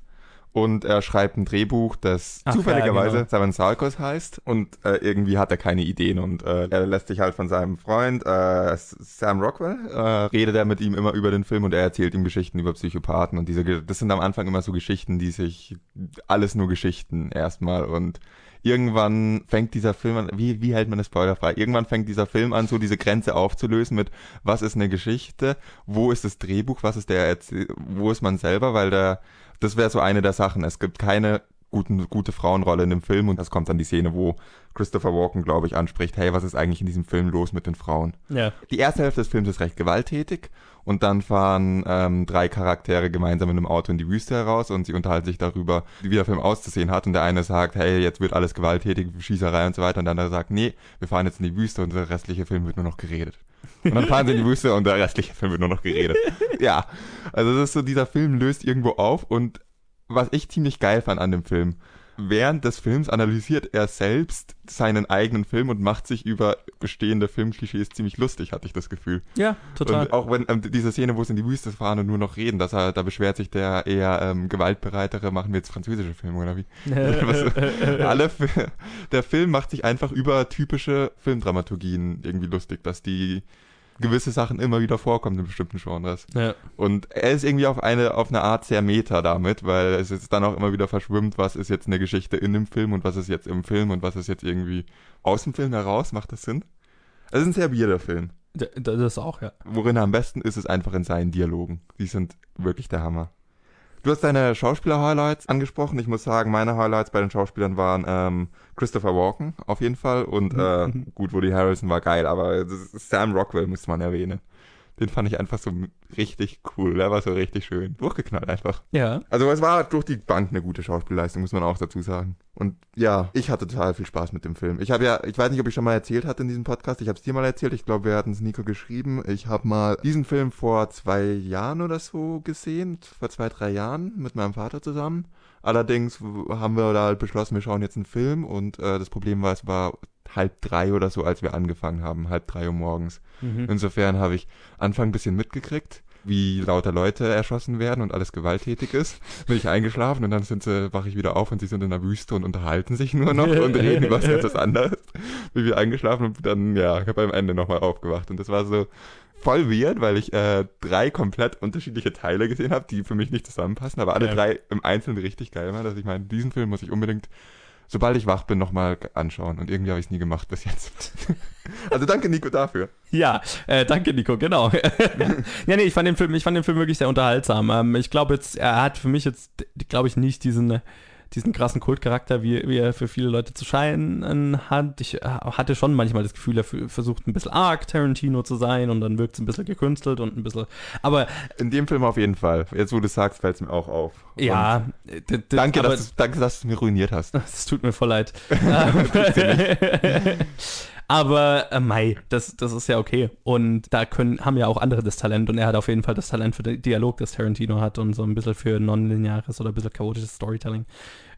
und er schreibt ein Drehbuch, das Ach, zufälligerweise ja, genau. Seven Sarkos heißt. Und äh, irgendwie hat er keine Ideen. Und äh, er lässt sich halt von seinem Freund äh, Sam Rockwell, äh, redet er mit ihm immer über den Film. Und er erzählt ihm Geschichten über Psychopathen und diese, das sind am Anfang immer so Geschichten, die sich, alles nur Geschichten erstmal. Und irgendwann fängt dieser Film an, wie, wie hält man das spoilerfrei? Irgendwann fängt dieser Film an, so diese Grenze aufzulösen mit, was ist eine Geschichte, wo ist das Drehbuch, was ist der, Erzähl wo ist man selber, weil der, das wäre so eine der Sachen. Es gibt keine guten, gute Frauenrolle in dem Film und das kommt dann die Szene, wo Christopher Walken, glaube ich, anspricht, hey, was ist eigentlich in diesem Film los mit den Frauen? Ja. Die erste Hälfte des Films ist recht gewalttätig und dann fahren ähm, drei Charaktere gemeinsam in einem Auto in die Wüste heraus und sie unterhalten sich darüber, wie der Film auszusehen hat und der eine sagt, hey, jetzt wird alles gewalttätig, Schießerei und so weiter und der andere sagt, nee, wir fahren jetzt in die Wüste und der restliche Film wird nur noch geredet. Und dann fahren sie in die Wüste und der restliche Film wird nur noch geredet. Ja, also das ist so, dieser Film löst irgendwo auf und was ich ziemlich geil fand an dem Film, während des Films analysiert er selbst seinen eigenen Film und macht sich über bestehende Filmklischees ziemlich lustig, hatte ich das Gefühl. Ja, total. Und auch wenn ähm, diese Szene, wo es in die Wüste fahren und nur noch reden, dass er, da beschwert sich der eher ähm, gewaltbereitere, machen wir jetzt französische Filme oder wie? Was, alle, der Film macht sich einfach über typische Filmdramaturgien irgendwie lustig, dass die gewisse Sachen immer wieder vorkommen in bestimmten Genres. ja. Und er ist irgendwie auf eine, auf eine Art sehr meta damit, weil es jetzt dann auch immer wieder verschwimmt, was ist jetzt eine Geschichte in dem Film und was ist jetzt im Film und was ist jetzt irgendwie aus dem Film heraus. Macht das Sinn? Es ist ein sehr weirder Film. Das auch, ja. Worin er am besten ist, ist einfach in seinen Dialogen. Die sind wirklich der Hammer. Du hast deine Schauspieler-Highlights angesprochen. Ich muss sagen, meine Highlights bei den Schauspielern waren ähm, Christopher Walken auf jeden Fall und äh, gut, Woody Harrelson war geil, aber Sam Rockwell muss man erwähnen. Den fand ich einfach so richtig cool. Der war so richtig schön. Durchgeknallt einfach. Ja. Also es war durch die Bank eine gute Schauspielleistung, muss man auch dazu sagen. Und ja, ich hatte total viel Spaß mit dem Film. Ich habe ja, ich weiß nicht, ob ich schon mal erzählt hatte in diesem Podcast. Ich habe es dir mal erzählt. Ich glaube, wir hatten es Nico geschrieben. Ich habe mal diesen Film vor zwei Jahren oder so gesehen, vor zwei, drei Jahren mit meinem Vater zusammen. Allerdings haben wir da halt beschlossen, wir schauen jetzt einen Film und äh, das Problem war, es war halb drei oder so, als wir angefangen haben, halb drei Uhr morgens. Mhm. Insofern habe ich Anfang ein bisschen mitgekriegt, wie lauter Leute erschossen werden und alles gewalttätig ist. Bin ich eingeschlafen und dann sind sie, wache ich wieder auf und sie sind in der Wüste und unterhalten sich nur noch und reden über was ganz anderes. Bin wieder eingeschlafen und dann, ja, ich habe am Ende nochmal aufgewacht. Und das war so voll weird, weil ich äh, drei komplett unterschiedliche Teile gesehen habe, die für mich nicht zusammenpassen, aber alle Ja. drei im Einzelnen richtig geil waren. Also ich meine, diesen Film muss ich unbedingt sobald ich wach bin, nochmal anschauen. Und irgendwie habe ich es nie gemacht bis jetzt. also danke, Nico, dafür. Ja, äh, danke Nico, genau. ja, nee, ich fand den Film, ich fand den Film wirklich sehr unterhaltsam. Ähm, ich glaube jetzt, er hat für mich jetzt, glaube ich, nicht diesen, diesen krassen Kultcharakter, wie, wie er für viele Leute zu scheinen hat. Ich äh, hatte schon manchmal das Gefühl, er versucht ein bisschen arg Tarantino zu sein und dann wirkt es ein bisschen gekünstelt und ein bisschen. Aber In dem Film auf jeden Fall. Jetzt, wo du es sagst, fällt es mir auch auf. Ja, Danke, aber, dass, du- danke, dass du es mir ruiniert hast. Es tut mir voll leid. Aber äh, Mai, das, das ist ja okay. Und da können, haben ja auch andere das Talent und er hat auf jeden Fall das Talent für den Dialog, das Tarantino hat und so ein bisschen für nonlineares oder ein bisschen chaotisches Storytelling.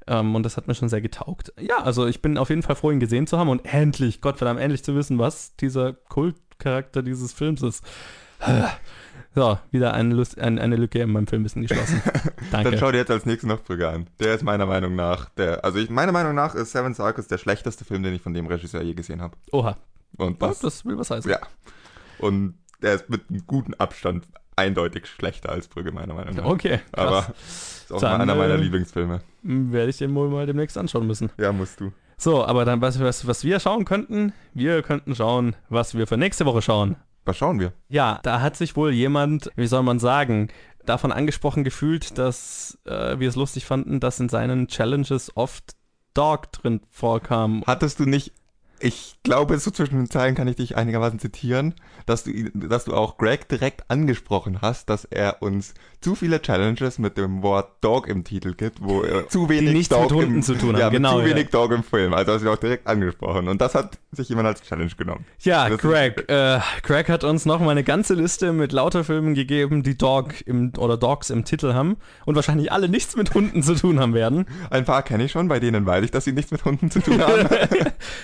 Ähm, und das hat mir schon sehr getaugt. Ja, also ich bin auf jeden Fall froh, ihn gesehen zu haben und endlich, Gottverdammt, endlich zu wissen, was dieser Kultcharakter dieses Films ist. So, wieder eine, Lust, ein, eine Lücke in meinem Filmwissen geschlossen. Dann Danke. schau dir jetzt als nächstes noch Brügge an. Der ist meiner Meinung nach, der, also ich, meiner Meinung nach ist Seven Circus der schlechteste Film, den ich von dem Regisseur je gesehen habe. Oha, Und das, das, das will was heißen. ja. Und der ist mit einem guten Abstand eindeutig schlechter als Brügge, meiner Meinung nach. Okay, krass. Aber ist auch Dann, einer meiner äh, Lieblingsfilme. Werde ich den wohl mal demnächst anschauen müssen. Ja, musst du. So, aber dann, was, was, was wir schauen könnten, wir könnten schauen, was wir für nächste Woche schauen. Was schauen wir? Ja, da hat sich wohl jemand, wie soll man sagen, davon angesprochen gefühlt, dass äh, wir es lustig fanden, dass in seinen Challenges oft Dog drin vorkam. Hattest du nicht, ich glaube, so zwischen den Zeilen kann ich dich einigermaßen zitieren, dass du, dass du auch Greg direkt angesprochen hast, dass er uns zu viele Challenges mit dem Wort Dog im Titel gibt, wo er zu wenig nichts Dog mit Hunden im, zu tun haben, ja, mit genau, zu ja. wenig Dog im Film. Also hast du auch direkt angesprochen. Und das hat sich jemand als Challenge genommen. Ja, Das Greg. Äh, Greg hat uns noch mal eine ganze Liste mit lauter Filmen gegeben, die Dog im, oder Dogs im Titel haben und wahrscheinlich alle nichts mit Hunden zu tun haben werden. Ein paar kenne ich schon, bei denen weiß ich, dass sie nichts mit Hunden zu tun haben.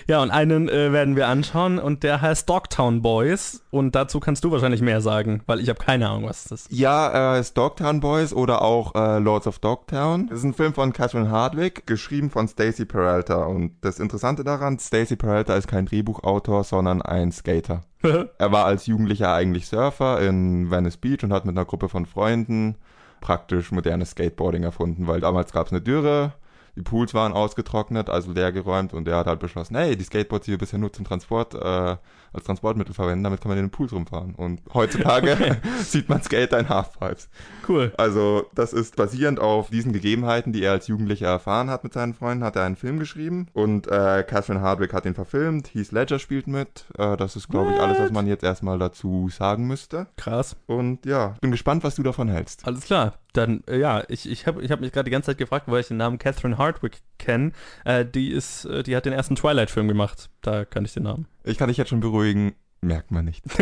Ja, und einen äh, werden wir anschauen und der heißt Dogtown Boys und dazu kannst du wahrscheinlich mehr sagen, weil ich habe keine Ahnung, was das ist. Ja, äh, ist Dogtown Boys oder auch äh, Lords of Dogtown. Das ist ein Film von Catherine Hardwick, geschrieben von Stacey Peralta. Und das Interessante daran, Stacey Peralta ist kein Drehbuchautor, sondern ein Skater. Er war als Jugendlicher eigentlich Surfer in Venice Beach und hat mit einer Gruppe von Freunden praktisch modernes Skateboarding erfunden, weil damals gab es eine Dürre, die Pools waren ausgetrocknet, also leergeräumt und er hat halt beschlossen, hey, die Skateboards, die wir bisher nur zum Transport, äh, als Transportmittel verwenden, damit kann man in den Pools rumfahren. Und heutzutage okay. sieht man Skater in Halfpipes. Cool. Also das ist basierend auf diesen Gegebenheiten, die er als Jugendlicher erfahren hat mit seinen Freunden, hat er einen Film geschrieben und äh, Catherine Hardwick hat ihn verfilmt, Heath Ledger spielt mit. Äh, das ist, glaube ich, alles, was man jetzt erstmal dazu sagen müsste. Krass. Und ja, bin gespannt, was du davon hältst. Alles klar. Dann, äh, ja, ich, ich habe ich hab mich gerade die ganze Zeit gefragt, weil ich den Namen Catherine Hardwick kenne. Äh, die ist, äh, die hat den ersten Twilight-Film gemacht. Da kann ich den Namen. Ich kann dich jetzt schon beruhigen. Merkt man nicht.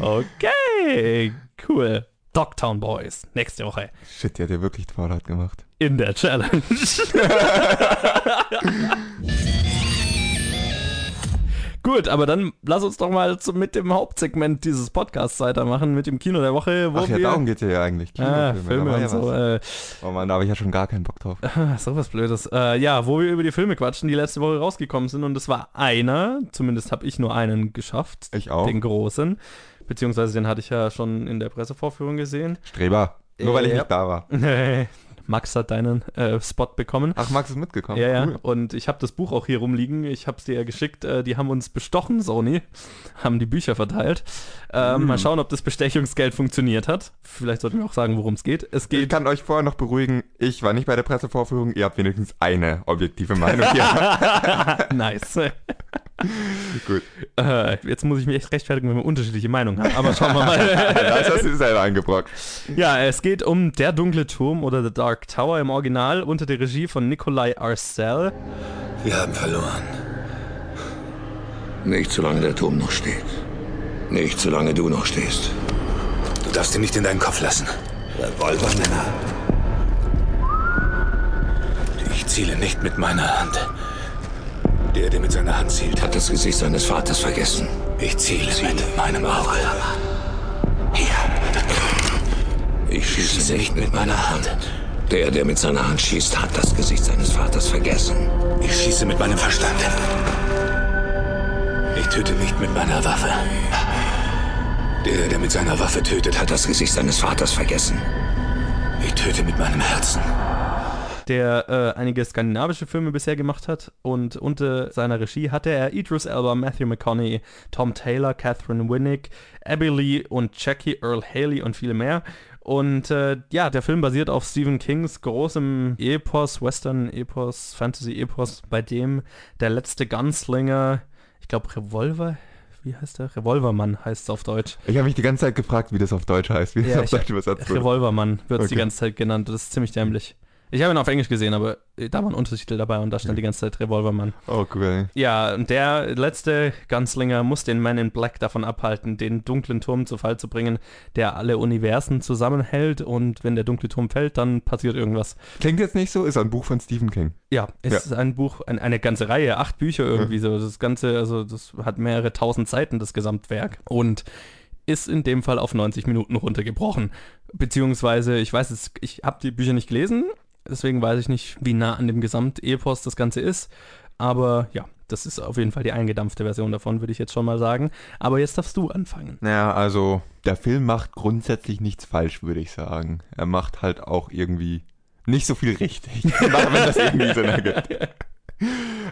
okay, cool. Dogtown Boys, nächste Woche. Shit, die hat ja wirklich Twilight gemacht. In der Challenge. Gut, aber dann lass uns doch mal zu, mit dem Hauptsegment dieses Podcasts weitermachen, mit dem Kino der Woche. Wo Ach ja, wir, darum geht es ja eigentlich. Kinofilme, ah, Filme und ja so. Äh, oh man, da habe ich ja schon gar keinen Bock drauf. so was Blödes. Äh, ja, wo wir über die Filme quatschen, die letzte Woche rausgekommen sind. Und es war einer, zumindest habe ich nur einen geschafft. Ich auch. Den großen. Beziehungsweise den hatte ich ja schon in der Pressevorführung gesehen. Streber. Nur weil ich nicht da war. Max hat deinen äh, Spot bekommen. Ach, Max ist mitgekommen. Ja, ja. Und ich habe das Buch auch hier rumliegen. Ich habe es dir ja geschickt. Äh, die haben uns bestochen, Sony. Haben die Bücher verteilt. Ähm, mm. Mal schauen, ob das Bestechungsgeld funktioniert hat. Vielleicht sollten wir auch sagen, worum es geht. Es geht. Ich kann euch vorher noch beruhigen. Ich war nicht bei der Pressevorführung. Ihr habt wenigstens eine objektive Meinung hier. nice. Gut. Äh, jetzt muss ich mich echt rechtfertigen, wenn wir unterschiedliche Meinungen haben. Aber schauen wir mal. das hast du selber eingebrockt. Ja, es geht um Der dunkle Turm oder The Dark Tower im Original unter der Regie von Nikolai Arcel. Wir haben verloren. Nicht solange der Turm noch steht. Nicht solange du noch stehst. Du darfst ihn nicht in deinen Kopf lassen. Revolvermänner. Ich ziele nicht mit meiner Hand. Der, der mit seiner Hand zielt, hat das Gesicht seines Vaters vergessen. Ich ziele, ziele mit meinem Auge. Hier. Ich schieße, schieße nicht mit meiner Hand. Der, der mit seiner Hand schießt, hat das Gesicht seines Vaters vergessen. Ich schieße mit meinem Verstand. Ich töte nicht mit meiner Waffe. Der, der mit seiner Waffe tötet, hat das Gesicht seines Vaters vergessen. Ich töte mit meinem Herzen der äh, einige skandinavische Filme bisher gemacht hat. Und unter seiner Regie hatte er Idris Elba, Matthew McConaughey, Tom Taylor, Catherine Winnick, Abby Lee und Jackie Earl Haley und viele mehr. Und äh, ja, der Film basiert auf Stephen Kings großem Epos, Western-Epos, Fantasy-Epos, bei dem der letzte Gunslinger, ich glaube Revolver, wie heißt der? Revolvermann heißt es auf Deutsch. Ich habe mich die ganze Zeit gefragt, wie das auf Deutsch heißt. Wie ja, das auf Deutsch übersetzt Revolvermann wird es okay. die ganze Zeit genannt. Das ist ziemlich dämlich. Ich habe ihn auf Englisch gesehen, aber da war ein Untertitel dabei und da stand die ganze Zeit Revolvermann. Oh, cool. Ja, und der letzte Gunslinger muss den Man in Black davon abhalten, den dunklen Turm zu Fall zu bringen, der alle Universen zusammenhält und wenn der dunkle Turm fällt, dann passiert irgendwas. Klingt jetzt nicht so, ist ein Buch von Stephen King. Ja, ist ja. ein Buch, ein, eine ganze Reihe, acht Bücher irgendwie ja. so. Das Ganze, also das hat mehrere tausend Seiten, das Gesamtwerk. Und ist in dem Fall auf 90 Minuten runtergebrochen. Beziehungsweise, ich weiß es, ich habe die Bücher nicht gelesen, Deswegen weiß ich nicht, wie nah an dem Gesamtepos das Ganze ist. Aber ja, das ist auf jeden Fall die eingedampfte Version davon, würde ich jetzt schon mal sagen. Aber jetzt darfst du anfangen. Naja, also der Film macht grundsätzlich nichts falsch, würde ich sagen. Er macht halt auch irgendwie nicht so viel richtig, wenn das irgendwie Sinn ergibt.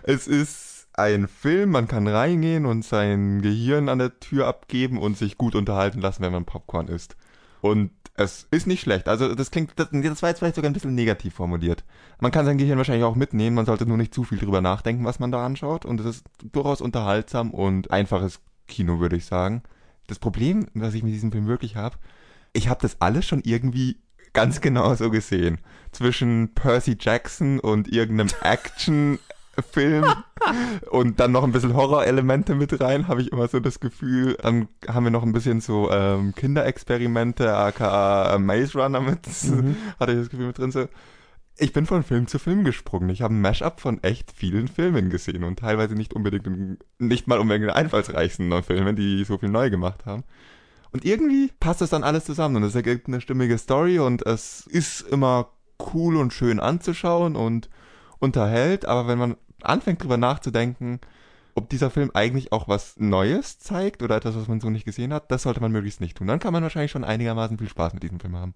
Es ist ein Film, man kann reingehen und sein Gehirn an der Tür abgeben und sich gut unterhalten lassen, wenn man Popcorn isst. Und es ist nicht schlecht. Also das klingt, das, das war jetzt vielleicht sogar ein bisschen negativ formuliert. Man kann sein Gehirn wahrscheinlich auch mitnehmen, man sollte nur nicht zu viel drüber nachdenken, was man da anschaut. Und es ist durchaus unterhaltsam und einfaches Kino, würde ich sagen. Das Problem, was ich mit diesem Film wirklich habe, ich habe das alles schon irgendwie ganz genau so gesehen. Zwischen Percy Jackson und irgendeinem Action Film und dann noch ein bisschen Horrorelemente mit rein, habe ich immer so das Gefühl. Dann haben wir noch ein bisschen so ähm, Kinderexperimente, aka äh, Maze Runner mit, mhm. hatte ich das Gefühl mit drin. So. Ich bin von Film zu Film gesprungen. Ich habe ein Mashup von echt vielen Filmen gesehen und teilweise nicht unbedingt, nicht mal unbedingt den einfallsreichsten Filmen, die so viel neu gemacht haben. Und irgendwie passt das dann alles zusammen und es ergibt eine stimmige Story und es ist immer cool und schön anzuschauen und unterhält, aber wenn man anfängt drüber nachzudenken, ob dieser Film eigentlich auch was Neues zeigt oder etwas, was man so nicht gesehen hat, das sollte man möglichst nicht tun. Dann kann man wahrscheinlich schon einigermaßen viel Spaß mit diesem Film haben.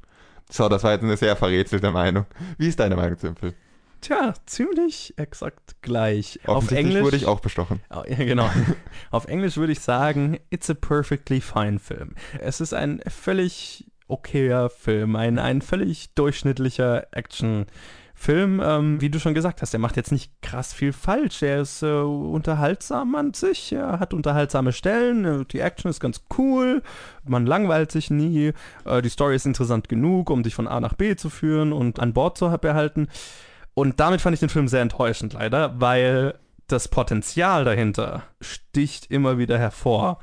So, das war jetzt eine sehr verrätselte Meinung. Wie ist deine Meinung zu dem Film? Tja, ziemlich exakt gleich. Auf Englisch wurde ich auch bestochen. Oh, ja, genau. Auf Englisch würde ich sagen, it's a perfectly fine film. Es ist ein völlig okayer Film, ein, ein völlig durchschnittlicher Actionfilm. Ähm, wie du schon gesagt hast, er macht jetzt nicht krass viel falsch. Er ist äh, unterhaltsam an sich, er hat unterhaltsame Stellen, äh, die Action ist ganz cool, man langweilt sich nie, äh, die Story ist interessant genug, um dich von A nach B zu führen und an Bord zu behalten. Und damit fand ich den Film sehr enttäuschend, leider, weil das Potenzial dahinter sticht immer wieder hervor.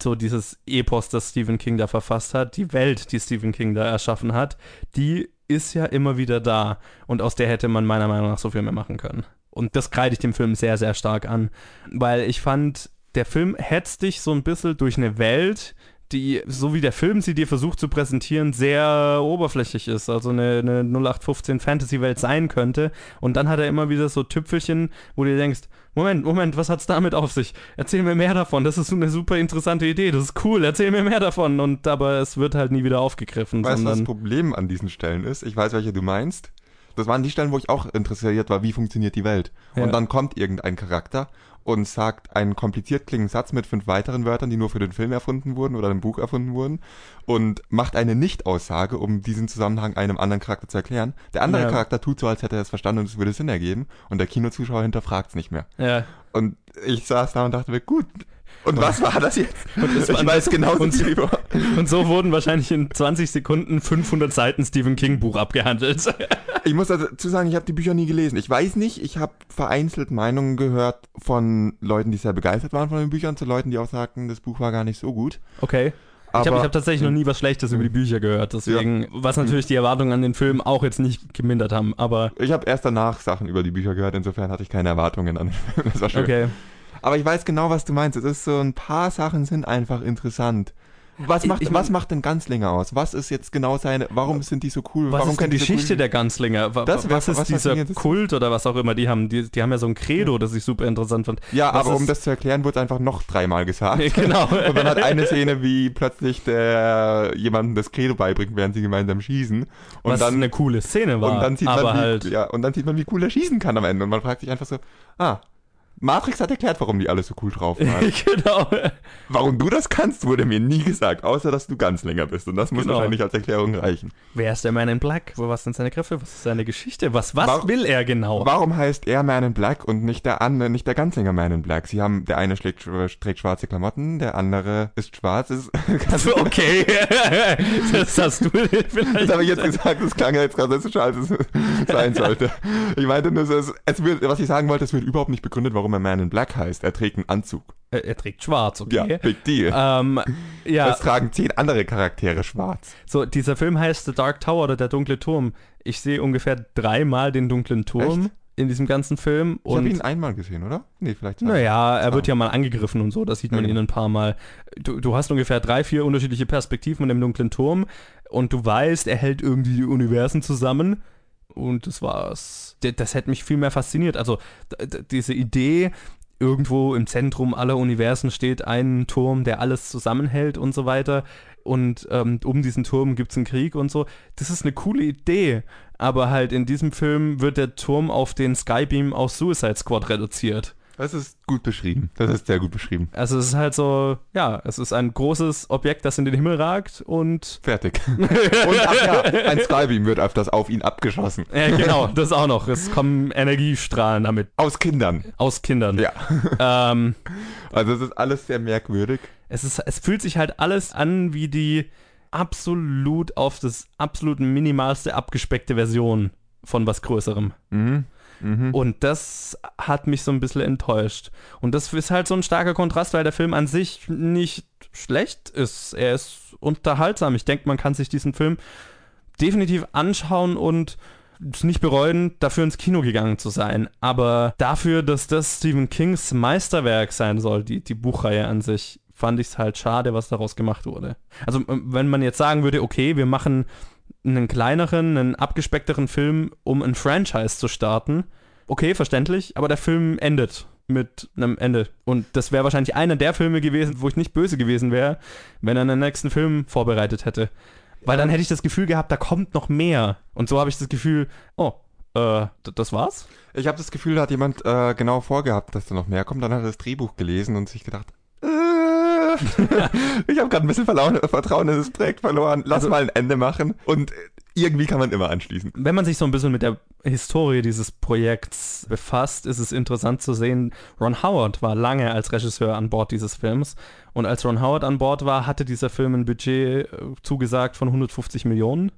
So dieses Epos, das Stephen King da verfasst hat, die Welt, die Stephen King da erschaffen hat, die ist ja immer wieder da. Und aus der hätte man meiner Meinung nach so viel mehr machen können. Und das kreide ich dem Film sehr, sehr stark an. Weil ich fand, der Film hetzt dich so ein bisschen durch eine Welt, die, so wie der Film sie dir versucht zu präsentieren, sehr oberflächlich ist. Also eine, eine 0815 Fantasy-Welt sein könnte. Und dann hat er immer wieder so Tüpfelchen, wo du dir denkst, Moment, Moment, was hat's damit auf sich? Erzähl mir mehr davon. Das ist eine super interessante Idee. Das ist cool. Erzähl mir mehr davon. Und aber es wird halt nie wieder aufgegriffen. Weißt du, was das Problem an diesen Stellen ist? Ich weiß, welche du meinst. Das waren die Stellen, wo ich auch interessiert war, wie funktioniert die Welt. Ja. Und dann kommt irgendein Charakter und sagt einen kompliziert klingenden Satz mit fünf weiteren Wörtern, die nur für den Film erfunden wurden oder im Buch erfunden wurden und macht eine Nicht-Aussage, um diesen Zusammenhang einem anderen Charakter zu erklären. Der andere Ja. Charakter tut so, als hätte er es verstanden und es würde Sinn ergeben und der Kinozuschauer hinterfragt es nicht mehr. ja. Und ich saß da und dachte mir, gut. Und was war das jetzt? es ich weiß genau, und-. Und so wurden wahrscheinlich in 20 Sekunden 500 Seiten Stephen King Buch abgehandelt. Ich muss dazu sagen, ich habe die Bücher nie gelesen. Ich weiß nicht, ich habe vereinzelt Meinungen gehört von Leuten, die sehr begeistert waren von den Büchern, zu Leuten, die auch sagten, das Buch war gar nicht so gut. Okay. Aber ich habe hab tatsächlich noch nie was Schlechtes über die Bücher gehört, deswegen, was natürlich die Erwartungen an den Film auch jetzt nicht gemindert haben, aber ich habe erst danach Sachen über die Bücher gehört, insofern hatte ich keine Erwartungen an den Film. Das war schön. okay. Aber ich weiß genau, was du meinst. Es ist so, ein paar Sachen sind einfach interessant. Was macht, ich mein- was macht denn Ganzlinger aus? Was ist jetzt genau seine, warum sind die so cool? Was warum ist die die so Geschichte cool- der Ganzlinger? Wa- Das wär- was ist was dieser Kult oder was auch immer die haben? Die, die haben ja so ein Credo, das ich super interessant fand. Ja, Was aber um das zu erklären, wurde einfach noch dreimal gesagt. Genau. Und man hat eine Szene, wie plötzlich der jemandem das Credo beibringt, während sie gemeinsam schießen. Und was dann eine coole Szene war. und dann sieht aber man, wie, halt. ja, und dann sieht man, wie cool er schießen kann am Ende. Und man fragt sich einfach so, ah, Matrix hat erklärt, warum die alle so cool drauf waren. genau. warum du das kannst, wurde mir nie gesagt, außer dass du ganz länger bist. Und das muss Genau. wahrscheinlich als Erklärung reichen. Wer ist der Man in Black? Wo was sind seine Kräfte? Was ist seine Geschichte? Was, was Warum- will er genau? Warum heißt er Man in Black und nicht der andere, nicht der Ganzlinger Man in Black? Sie haben, der eine schlägt, trägt schwarze Klamotten, der andere ist schwarz. Ist, Okay, das hast du vielleicht. Das habe ich jetzt gesagt, das klang ja jetzt rassistischer, als es sein sollte. Ich meinte nur, es, es wird, was ich sagen wollte, es wird überhaupt nicht begründet, warum er Man in Black heißt. Er trägt einen Anzug. Er, er trägt schwarz, Ja, okay. big deal. Ähm, ja, Es tragen zehn andere Charaktere schwarz. so, dieser Film heißt The Dark Tower oder Der dunkle Turm. Ich sehe ungefähr dreimal den dunklen Turm Echt? in diesem ganzen Film. Ich habe ihn einmal gesehen, oder? Nee, vielleicht. Naja, er wird Ah. ja mal angegriffen und so, das sieht man Ja, ihn genau. ein paar Mal. Du, du hast ungefähr drei, vier unterschiedliche Perspektiven von dem dunklen Turm und du weißt, er hält irgendwie die Universen zusammen und das war's. Das hätte mich viel mehr fasziniert. Also diese Idee, irgendwo im Zentrum aller Universen steht ein Turm, der alles zusammenhält und so weiter. Und ähm, um diesen Turm gibt es einen Krieg und so. Das ist eine coole Idee. Aber halt in diesem Film wird der Turm auf den Skybeam aus Suicide Squad reduziert. Das ist gut beschrieben. Das ist sehr gut beschrieben. Also es ist halt so, ja, es ist ein großes Objekt, das in den Himmel ragt und Fertig. Und ach ja, ein Skybeam wird öfters auf ihn abgeschossen. ja, genau, das auch noch. Es kommen Energiestrahlen damit Aus Kindern. aus Kindern. Ja. Ähm, Also es ist alles sehr merkwürdig. es, ist, es fühlt sich halt alles an wie die absolut auf das absolut minimalste abgespeckte Version von was Größerem. Mhm. Mhm. Und das hat mich so ein bisschen enttäuscht. Und das ist halt so ein starker Kontrast, weil der Film an sich nicht schlecht ist. Er ist unterhaltsam. Ich denke, man kann sich diesen Film definitiv anschauen und nicht bereuen, dafür ins Kino gegangen zu sein. Aber dafür, dass das Stephen Kings Meisterwerk sein soll, die, die Buchreihe an sich, fand ich es halt schade, was daraus gemacht wurde. Also, wenn man jetzt sagen würde, okay, wir machen einen kleineren, einen abgespeckteren Film, um ein Franchise zu starten, okay, verständlich, aber der Film endet mit einem Ende. Und das wäre wahrscheinlich einer der Filme gewesen, wo ich nicht böse gewesen wäre, wenn er einen nächsten Film vorbereitet hätte. Weil dann hätte ich das Gefühl gehabt, da kommt noch mehr. Und so habe ich das Gefühl, oh, äh, das war's? Ich habe das Gefühl, da hat jemand äh, genau vorgehabt, dass da noch mehr kommt. Dann hat er das Drehbuch gelesen und sich gedacht, ich habe gerade ein bisschen Vertrauen in das Projekt verloren. Lass Also- mal ein Ende machen. Und äh, irgendwie kann man immer anschließen. Wenn man sich so ein bisschen mit der Historie dieses Projekts befasst, ist es interessant zu sehen, Ron Howard war lange als Regisseur an Bord dieses Films. Und als Ron Howard an Bord war, hatte dieser Film ein Budget äh, zugesagt von 150 Millionen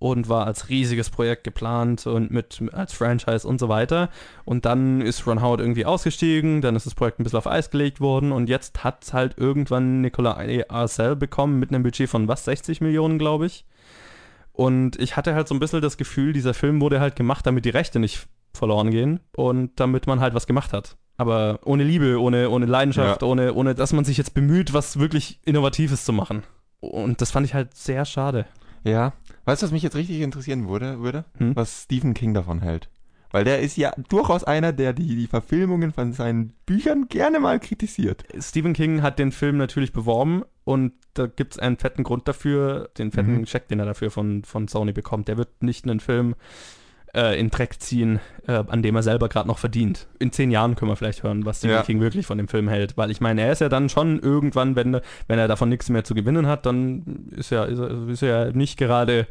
und war als riesiges Projekt geplant und mit als Franchise und so weiter. Und dann ist Ron Howard irgendwie ausgestiegen, dann ist das Projekt ein bisschen auf Eis gelegt worden und jetzt hat halt irgendwann Nicolas Arcel bekommen mit einem Budget von was, 60 Millionen, glaube ich. Und ich hatte halt so ein bisschen das Gefühl, dieser Film wurde halt gemacht, damit die Rechte nicht verloren gehen und damit man halt was gemacht hat. Aber ohne Liebe, ohne, ohne Leidenschaft, Ja. ohne, ohne dass man sich jetzt bemüht, was wirklich Innovatives zu machen. Und das fand ich halt sehr schade. Ja. Weißt du, was mich jetzt richtig interessieren würde? würde? Hm? Was Stephen King davon hält. Weil der ist ja durchaus einer, der die, die Verfilmungen von seinen Büchern gerne mal kritisiert. Stephen King hat den Film natürlich beworben und da gibt es einen fetten Grund dafür, den fetten Mhm. Check, den er dafür von, von Sony bekommt. Der wird nicht einen Film äh, in Dreck ziehen, äh, an dem er selber gerade noch verdient. In zehn Jahren können wir vielleicht hören, was Stephen Ja. King wirklich von dem Film hält. Weil ich meine, er ist ja dann schon irgendwann, wenn, er- wenn er davon nichts mehr zu gewinnen hat, dann ist er, ist er, ist er ja nicht gerade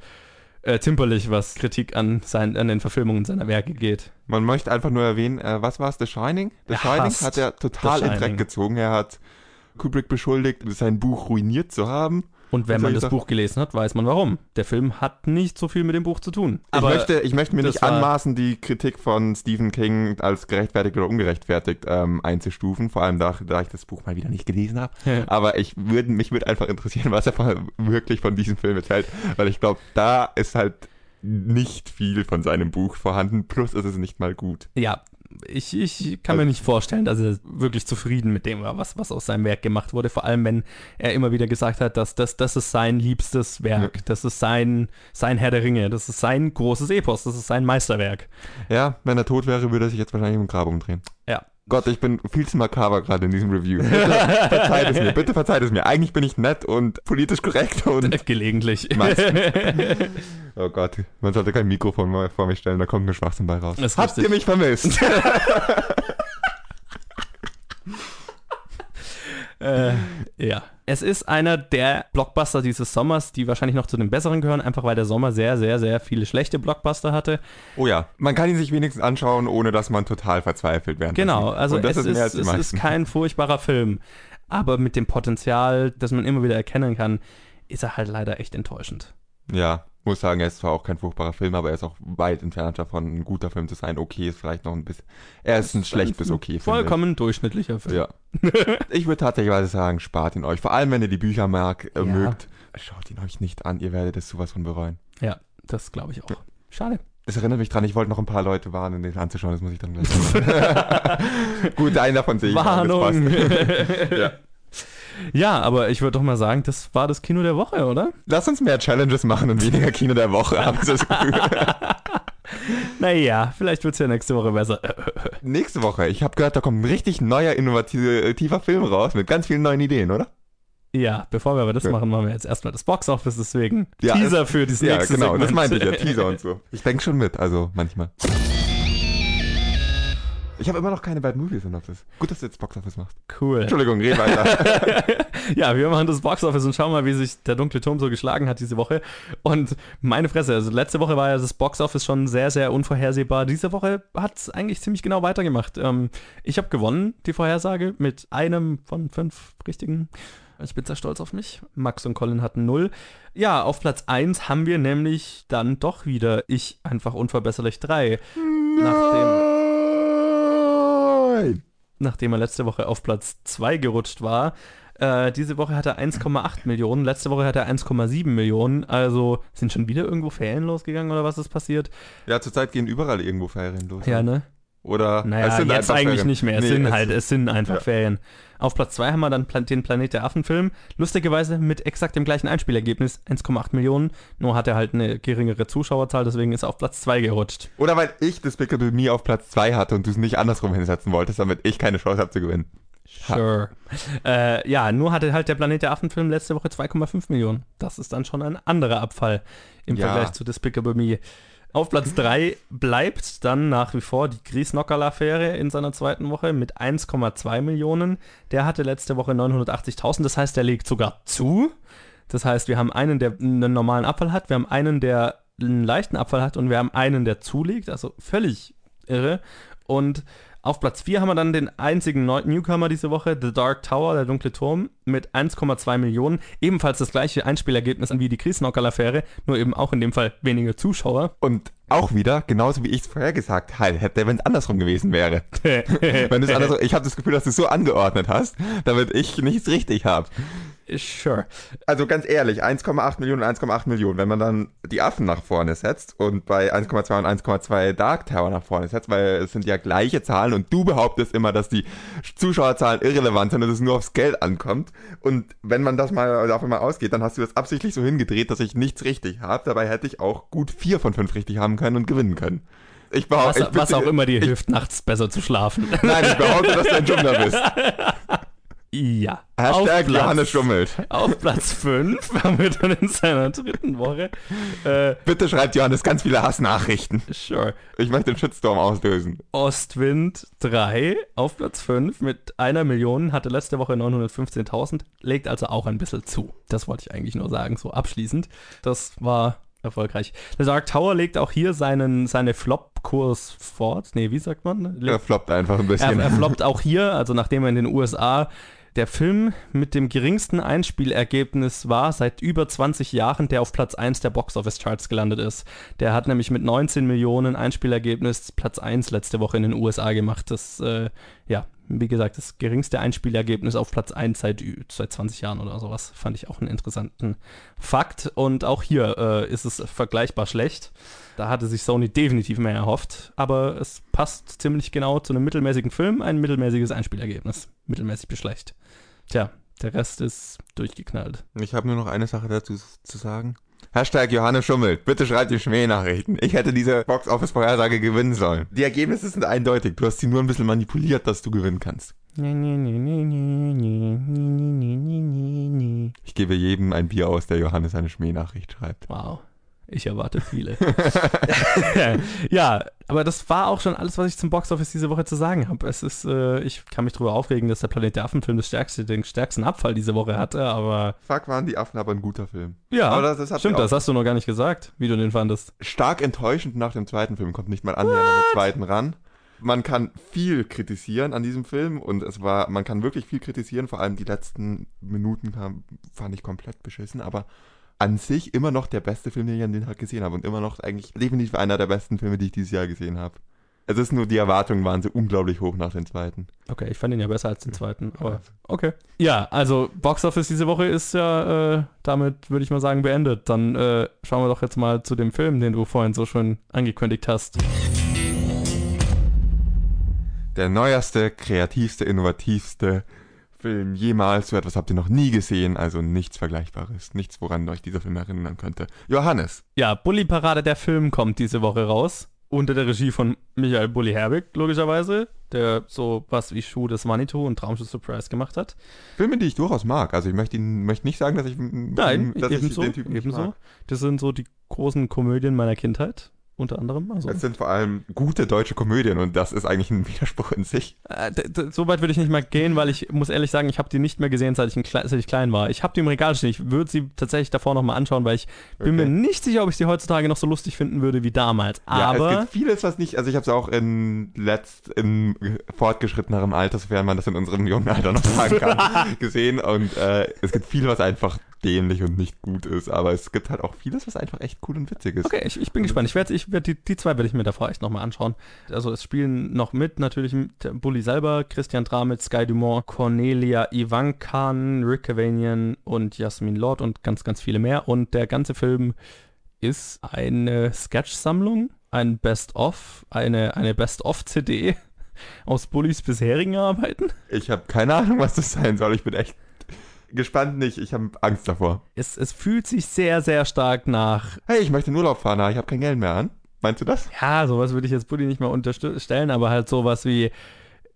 äh, zimperlich, was Kritik an, sein, an den Verfilmungen seiner Werke geht. Man möchte einfach nur erwähnen, äh, was war es? The Shining? The Er Shining hat er total in Dreck gezogen. Er hat Kubrick beschuldigt, sein Buch ruiniert zu haben. Und wenn man das? Buch gelesen hat, weiß man warum. Der Film hat nicht so viel mit dem Buch zu tun. ich, möchte, ich möchte mir nicht anmaßen, die Kritik von Stephen King als gerechtfertigt oder ungerechtfertigt ähm, einzustufen, vor allem da, da ich das Buch mal wieder nicht gelesen habe. Aber ich würd, mich würde einfach interessieren, was er von, wirklich von diesem Film erzählt, weil ich glaube, da ist halt nicht viel von seinem Buch vorhanden, plus ist es nicht mal gut. Ja, ich, ich kann mir nicht vorstellen, dass er wirklich zufrieden mit dem war, was, was aus seinem Werk gemacht wurde. Vor allem, wenn er immer wieder gesagt hat, dass das, das ist sein liebstes Werk, Ja. das ist sein, sein Herr der Ringe, das ist sein großes Epos, das ist sein Meisterwerk. Ja, wenn er tot wäre, würde er sich jetzt wahrscheinlich im Grab umdrehen. Ja. Gott, ich bin viel zu makaber gerade in diesem Review. Bitte verzeiht es mir, bitte verzeiht es mir. Eigentlich bin ich nett und politisch korrekt und... Gelegentlich. Meistens. Oh Gott, man sollte kein Mikrofon vor mich stellen, da kommt nur Schwachsinn bei raus. Das Habt ihr mich vermisst? äh. Es ist einer der Blockbuster dieses Sommers, die wahrscheinlich noch zu den besseren gehören, einfach weil der Sommer sehr, sehr, sehr viele schlechte Blockbuster hatte. oh ja, man kann ihn sich wenigstens anschauen, ohne dass man total verzweifelt werden Genau, also es, ist mehr als ist, es ist kein furchtbarer Film. Aber mit dem Potenzial, das man immer wieder erkennen kann, ist er halt leider echt enttäuschend. Ja, muss sagen, er ist zwar auch kein furchtbarer Film, aber er ist auch weit entfernt davon, ein guter Film zu sein. Okay ist vielleicht noch ein bisschen... Er ist ein schlecht bis okay Film. Vollkommen durchschnittlicher Film. Ja. ich würde tatsächlich sagen, spart ihn euch. Vor allem, wenn ihr die Bücher mag, äh, Ja. mögt. Schaut ihn euch nicht an, ihr werdet es sowas von bereuen. Ja, das glaube ich auch. Schade. Es erinnert mich dran, ich wollte noch ein paar Leute warnen, den anzuschauen, das muss ich dann gleich machen. Gut, einen davon sehe ich. an, das Warnung. passt. ja. Ja, aber ich würde doch mal sagen, das war das Kino der Woche, oder? Lass uns mehr Challenges machen und weniger Kino der Woche, habe ich das Gefühl. Naja, vielleicht wird es ja nächste Woche besser. Nächste Woche, ich habe gehört, da kommt ein richtig neuer, innovativer Film raus mit ganz vielen neuen Ideen, oder? Ja, bevor wir aber das Ja. machen, machen wir jetzt erstmal das Boxoffice, deswegen Ja, Teaser für dieses Ja, nächste genau, das Segment. meinte ich ja, Teaser und so. Ich denke schon mit, also manchmal. Ich habe immer noch keine Bad Movie Synopsis. Gut, dass du jetzt Box Office machst. Cool. Entschuldigung, red weiter. ja, wir machen das Boxoffice und schauen mal, wie sich der dunkle Turm so geschlagen hat diese Woche. Und meine Fresse, also letzte Woche war ja das Boxoffice schon sehr, sehr unvorhersehbar. Diese Woche hat es eigentlich ziemlich genau weitergemacht. Ähm, ich habe gewonnen, die Vorhersage, mit einem von fünf richtigen. Ich bin sehr stolz auf mich. Max und Colin hatten null. Ja, auf Platz 1 haben wir nämlich dann doch wieder Ich einfach unverbesserlich 3. Nachdem, Nein! nachdem er letzte Woche auf Platz 2 gerutscht war. Äh, diese Woche hat er 1,8 Millionen, letzte Woche hat er 1,7 Millionen. Also sind schon wieder irgendwo Ferien losgegangen oder was ist passiert? Ja, zurzeit gehen überall irgendwo Ferien los. Ja, ne? Oder Naja, es sind jetzt eigentlich Ferien? nicht mehr. Es Nee, sind halt, es sind einfach Ja. Ferien. Auf Platz 2 haben wir dann den Planet der Affen-Film. Lustigerweise mit exakt dem gleichen Einspielergebnis, 1,8 Millionen. Nur hat er halt eine geringere Zuschauerzahl, deswegen ist er auf Platz 2 gerutscht. Oder weil ich Despicable Me auf Platz 2 hatte und du es nicht andersrum hinsetzen wolltest, damit ich keine Chance habe zu gewinnen. Sure. Äh, ja, nur hatte halt der Planet der Affen-Film letzte Woche 2,5 Millionen. Das ist dann schon ein anderer Abfall im Ja. Vergleich zu Despicable Me. Auf Platz 3 bleibt dann nach wie vor die Griesnockerl-Affäre in seiner zweiten Woche mit 1,2 Millionen. Der hatte letzte Woche 980.000, das heißt, der legt sogar zu. Das heißt, wir haben einen, der einen normalen Abfall hat, wir haben einen, der einen leichten Abfall hat und wir haben einen, der zulegt, also völlig irre. Und auf Platz 4 haben wir dann den einzigen Newcomer diese Woche, The Dark Tower, der dunkle Turm, mit 1,2 Millionen. Ebenfalls das gleiche Einspielergebnis wie die Griesnockerl-Affäre, nur eben auch in dem Fall weniger Zuschauer. Und auch wieder, genauso wie ich es vorher gesagt hätte, wenn es andersrum gewesen wäre. wenn es andersrum, ich habe das Gefühl, dass du es so angeordnet hast, damit ich nichts richtig habe. sure. Also ganz ehrlich, 1,8 Millionen, 1,8 Millionen. Wenn man dann die Affen nach vorne setzt und bei 1,2 und 1,2 Dark Tower nach vorne setzt, weil es sind ja gleiche Zahlen und du behauptest immer, dass die Zuschauerzahlen irrelevant sind und es nur aufs Geld ankommt. Und wenn man das mal davon mal ausgeht, dann hast du das absichtlich so hingedreht, dass ich nichts richtig habe. Dabei hätte ich auch gut vier von fünf richtig haben können und gewinnen können. Ich Was, behaupte, ich was auch immer dir ich, hilft, nachts besser zu schlafen. Nein, ich behaupte, dass du ein Schummler bist. ja. Hashtag Platz- Johannes schummelt. Auf Platz 5 haben wir dann in seiner dritten Woche. Äh, Bitte schreibt Johannes ganz viele Hassnachrichten. sure. Ich möchte den Shitstorm auslösen. Ostwind 3 auf Platz 5 mit einer Million, hatte letzte Woche 915.000, legt also auch ein bisschen zu. Das wollte ich eigentlich nur sagen, so abschließend. Das war erfolgreich. Der Dark Tower legt auch hier seinen, seine Flop-Kurs fort. Nee, wie sagt man? Er floppt einfach ein Er, bisschen. er floppt auch hier, also nachdem er in den USA der Film mit dem geringsten Einspielergebnis war seit über 20 Jahren, der auf Platz 1 der Box-Office-Charts gelandet ist. Der hat nämlich mit 19 Millionen Einspielergebnis Platz 1 letzte Woche in den USA gemacht. Das, äh, ja, wie gesagt, das geringste Einspielergebnis auf Platz 1 seit, seit 20 Jahren oder sowas. Fand ich auch einen interessanten Fakt. Und auch hier äh, ist es vergleichbar schlecht. Da hatte sich Sony definitiv mehr erhofft, aber es passt ziemlich genau zu einem mittelmäßigen Film, ein mittelmäßiges Einspielergebnis. Mittelmäßig bis schlecht. Tja, der Rest ist durchgeknallt. Ich habe nur noch eine Sache dazu zu sagen. Hashtag Johannes schummelt. Bitte schreibt die Schmähnachrichten. Ich hätte diese Box-Office-Vorhersage gewinnen sollen. Die Ergebnisse sind eindeutig. Du hast sie nur ein bisschen manipuliert, dass du gewinnen kannst. Ich gebe jedem ein Bier aus, der Johannes eine Schmähnachricht schreibt. Wow. Ich erwarte viele. ja, aber das war auch schon alles, was ich zum Boxoffice diese Woche zu sagen habe. Es ist, äh, ich kann mich darüber aufregen, dass der Planet der Affen-Film das stärkste, den stärksten Abfall diese Woche hatte, aber Fuck, waren die Affen aber ein guter Film. ja, Aber das- das stimmt, das hast du noch gar nicht gesagt, wie du den fandest. Stark enttäuschend nach dem zweiten Film. Kommt nicht mal annähernd an den zweiten ran. Man kann viel kritisieren an diesem Film und es war, man kann wirklich viel kritisieren, vor allem die letzten Minuten kam, fand ich komplett beschissen, aber an sich immer noch der beste Film, den ich an den Tag gesehen habe und immer noch eigentlich definitiv einer der besten Filme, die ich dieses Jahr gesehen habe. Es ist nur, die Erwartungen waren so unglaublich hoch nach dem zweiten. Okay, ich fand ihn ja besser als den zweiten, aber okay. Ja, also Boxoffice diese Woche ist ja äh, damit, würde ich mal sagen, beendet. Dann äh, schauen wir doch jetzt mal zu dem Film, den du vorhin so schön angekündigt hast. Der neuerste, kreativste, innovativste Film jemals. So etwas habt ihr noch nie gesehen, also nichts Vergleichbares. Nichts, woran euch dieser Film erinnern könnte. Johannes. Ja, Bully Parade der Film kommt diese Woche raus. Unter der Regie von Michael Bully Herbig, logischerweise, der so was wie Schuh des Manitou und Traumschiff Surprise gemacht hat. Filme, die ich durchaus mag. Also ich möchte ihn möchte nicht sagen, dass ich Nein, dass ebenso. ich den Typen nicht ebenso. mag. Das sind so die großen Komödien meiner Kindheit, unter anderem. Also, Es sind vor allem gute deutsche Komödien und das ist eigentlich ein Widerspruch in sich. äh, so weit würde ich nicht mal gehen, weil ich muss ehrlich sagen, ich habe die nicht mehr gesehen, seit ich, seit ich klein war. Ich habe die im Regal stehen. Ich würde sie tatsächlich davor nochmal anschauen, weil ich bin mir Okay. nicht sicher, ob ich sie heutzutage noch so lustig finden würde wie damals. Ja, es Aber gibt vieles, was nicht, also ich habe es auch in letzt, in fortgeschrittenerem Alter, sofern man das in unserem jungen Alter noch sagen kann, gesehen und äh, es gibt viel, was einfach dämlich und nicht gut ist, aber es gibt halt auch vieles, was einfach echt cool und witzig ist. Okay, ich, ich bin gespannt. Ich werde, ich werd die, die zwei werde ich mir davor echt nochmal anschauen. Also es spielen noch mit natürlich Bully selber, Christian Dramitz, Sky Dumont, Cornelia Ivankan, Rick Cavanian und Jasmin Lord und ganz, ganz viele mehr. Und der ganze Film ist eine Sketch-Sammlung ein Best-of, eine, eine Best-of-CD aus Bullys bisherigen Arbeiten. Ich habe keine Ahnung, was das sein soll. Ich bin echt gespannt nicht. Ich habe Angst davor. Es, es fühlt sich sehr, sehr stark nach. Hey, ich möchte in Urlaub fahren, aber ich habe kein Geld mehr an. Meinst du das? Ja, sowas würde ich jetzt Bully nicht mal unterstellen, aber halt sowas wie.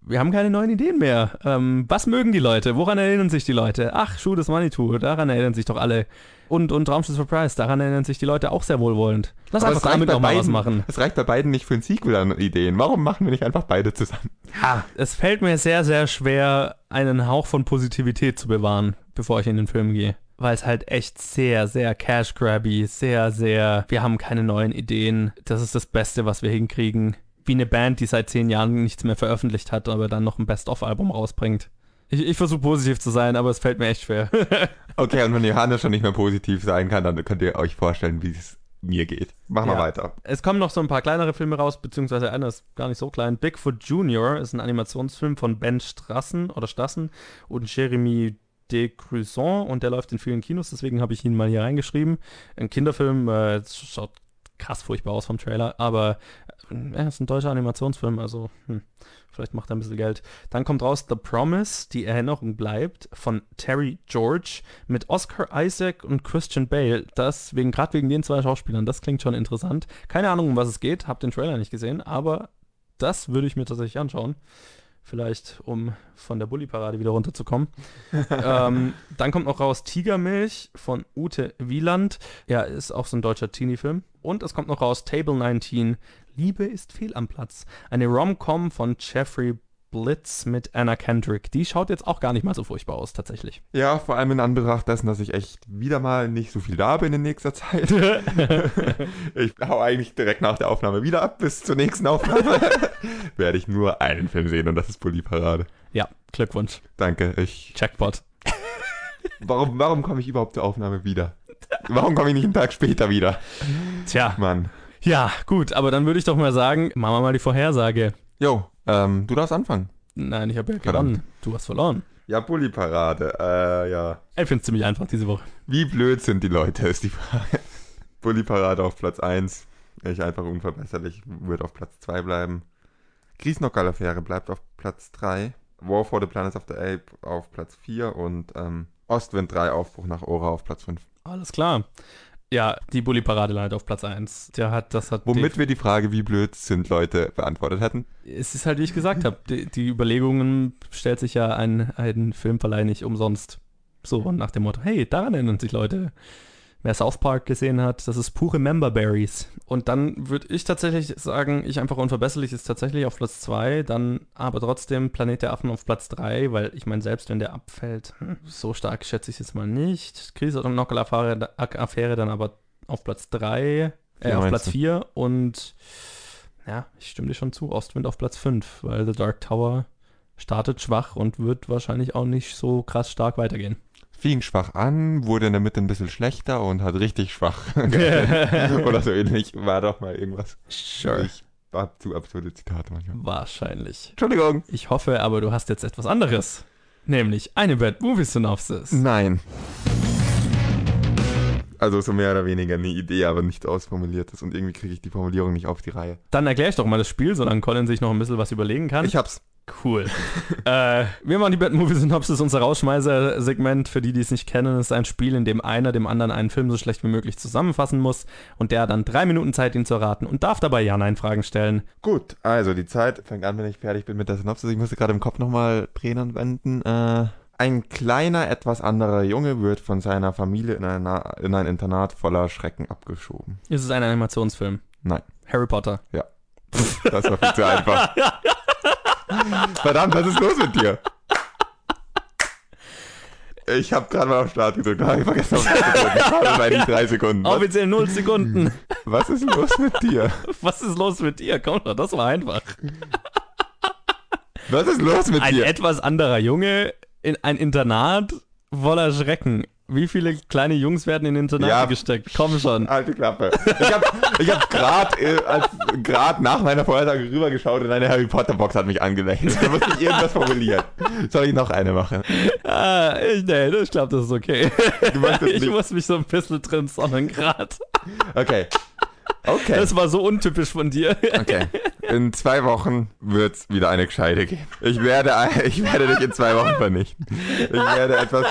Wir haben keine neuen Ideen mehr. Ähm, was mögen die Leute? Woran erinnern sich die Leute? Ach, Schuh des Manitou, daran erinnern sich doch alle. Und, und Raumschiff Surprise, daran erinnern sich die Leute auch sehr wohlwollend. Lass Aber einfach damit noch mal was beiden- machen. Es reicht bei beiden nicht für ein Sequel an Ideen. Warum machen wir nicht einfach beide zusammen? Ja, es fällt mir sehr, sehr schwer, einen Hauch von Positivität zu bewahren, bevor ich in den Film gehe. Weil es halt echt sehr, sehr cash-grabby, sehr, sehr, wir haben keine neuen Ideen. Das ist das Beste, was wir hinkriegen. Wie eine Band, die seit zehn Jahren nichts mehr veröffentlicht hat, aber dann noch ein Best-of-Album rausbringt. Ich, ich versuche positiv zu sein, aber es fällt mir echt schwer. Okay, und wenn Johannes schon nicht mehr positiv sein kann, dann könnt ihr euch vorstellen, wie es mir geht. Machen wir Ja. weiter. Es kommen noch so ein paar kleinere Filme raus, beziehungsweise einer ist gar nicht so klein. Bigfoot Junior ist ein Animationsfilm von Ben Strassen oder Stassen und Jeremy de Cruson und der läuft in vielen Kinos, deswegen habe ich ihn mal hier reingeschrieben. Ein Kinderfilm, äh, es schaut krass furchtbar aus vom Trailer, aber äh, er ist ein deutscher Animationsfilm, also hm, vielleicht macht er ein bisschen Geld. Dann kommt raus The Promise, die Erinnerung bleibt, von Terry George mit Oscar Isaac und Christian Bale. Das wegen gerade wegen den zwei Schauspielern, das klingt schon interessant. Keine Ahnung, um was es geht, hab den Trailer nicht gesehen, aber das würde ich mir tatsächlich anschauen. Vielleicht, um von der Bully-Parade wieder runterzukommen. ähm, dann kommt noch raus Tigermilch von Ute Wieland. Ja, ist auch so ein deutscher Teenie-Film. Und es kommt noch raus Table 19. Liebe ist fehl am Platz. Eine Rom-Com von Jeffrey Blitz mit Anna Kendrick. Die schaut jetzt auch gar nicht mal so furchtbar aus, tatsächlich. Ja, vor allem in Anbetracht dessen, dass ich echt wieder mal nicht so viel da bin in nächster Zeit. ich hau eigentlich direkt nach der Aufnahme wieder ab bis zur nächsten Aufnahme. Werde ich nur einen Film sehen und das ist Bully Parade. Ja, Glückwunsch. Danke. Ich, Jackpot. warum warum komme ich überhaupt zur Aufnahme wieder? Warum komme ich nicht einen Tag später wieder? Tja, Mann. ja, gut, aber dann würde ich doch mal sagen, machen wir mal die Vorhersage. Jo, ähm, du darfst anfangen. Nein, ich habe ja Verdammt. gewonnen. Du hast verloren. Ja, Bully Parade. Äh, ja. Ich finde es ziemlich einfach diese Woche. Wie blöd sind die Leute, ist die Frage. Bully Parade auf Platz 1. Ich einfach unverbesserlich, wird auf Platz 2 bleiben. Griesnockerl-Affäre bleibt auf Platz 3. War for the Planets of the Ape auf Platz 4 und ähm, Ostwind 3 Aufbruch nach Ora auf Platz 5. Alles klar. Ja, die Bully-Parade landet auf Platz 1. Der hat, das hat Womit wir die Frage, wie blöd sind Leute, beantwortet hätten. es ist halt, wie ich gesagt habe, die, die Überlegungen stellt sich ja ein, ein Filmverleih nicht umsonst. So nach dem Motto, hey, daran erinnern sich Leute. Wer South Park gesehen hat, das ist pure Memberberries. Und dann würde ich tatsächlich sagen, ich einfach unverbesserlich ist tatsächlich auf Platz 2, dann aber trotzdem Planet der Affen auf Platz 3, weil ich meine, selbst wenn der abfällt, hm, so stark schätze ich es jetzt mal nicht. Krise und Nockel-Affäre Affäre dann aber auf Platz 3, äh, auf Platz du? 4 und ja, ich stimme dir schon zu, Ostwind auf Platz 5, weil The Dark Tower startet schwach und wird wahrscheinlich auch nicht so krass stark weitergehen. Fing schwach an, wurde in der Mitte ein bisschen schlechter und hat richtig schwach. Oder so ähnlich. War doch mal irgendwas. Sure. Ich hab zu absurde Zitate manchmal. Wahrscheinlich. Entschuldigung. Ich hoffe aber, du hast jetzt etwas anderes. Nämlich eine Bad Movie Synopsis. Nein. Also so mehr oder weniger eine Idee, aber nicht ausformuliertes. Und irgendwie kriege ich die Formulierung nicht auf die Reihe. Dann erkläre ich doch mal das Spiel, solange Colin sich noch ein bisschen was überlegen kann. Ich hab's. Cool. äh, wir machen die Bad Movie Synopsis, unser Rausschmeißer-Segment. Für die, die es nicht kennen, ist ein Spiel, in dem einer dem anderen einen Film so schlecht wie möglich zusammenfassen muss und der hat dann drei Minuten Zeit, ihn zu erraten und darf dabei Ja-Nein-Fragen stellen. Gut, also die Zeit fängt an, wenn ich fertig bin mit der Synopsis. Ich musste gerade im Kopf nochmal drehen und wenden. Äh, ein kleiner, etwas anderer Junge wird von seiner Familie in, einer, in ein Internat voller Schrecken abgeschoben. Ist es ein Animationsfilm? Nein, Harry Potter. das war viel zu einfach. Verdammt, was ist los mit dir? Ich habe gerade mal auf Start gedrückt, habe ich vergessen auf Start gedrückt. Ich habe bei die drei Sekunden. Was, Offiziell 0 Sekunden. was ist los mit dir? Was ist los mit dir? Komm doch, das war einfach. Was ist los mit Ein dir? etwas anderer Junge in ein Internat voller Schrecken. Wie viele kleine Jungs werden in Internate Ja. gesteckt? Komm schon. Alte Klappe. Ich habe ich hab gerade äh, grad nach meiner Vorhersage rübergeschaut und eine Harry Potter Box hat mich angelächelt. Da musste ich irgendwas formulieren. Soll ich noch eine machen? Ah, ich, nee, ich glaube, das ist okay. Du das ich muss mich so ein bisschen drin sonnen gerade. Okay. Okay. Das war so untypisch von dir. Okay. In zwei Wochen wird's wieder eine Gescheide geben. Ich werde, ich werde dich in zwei Wochen vernichten. Ich werde etwas,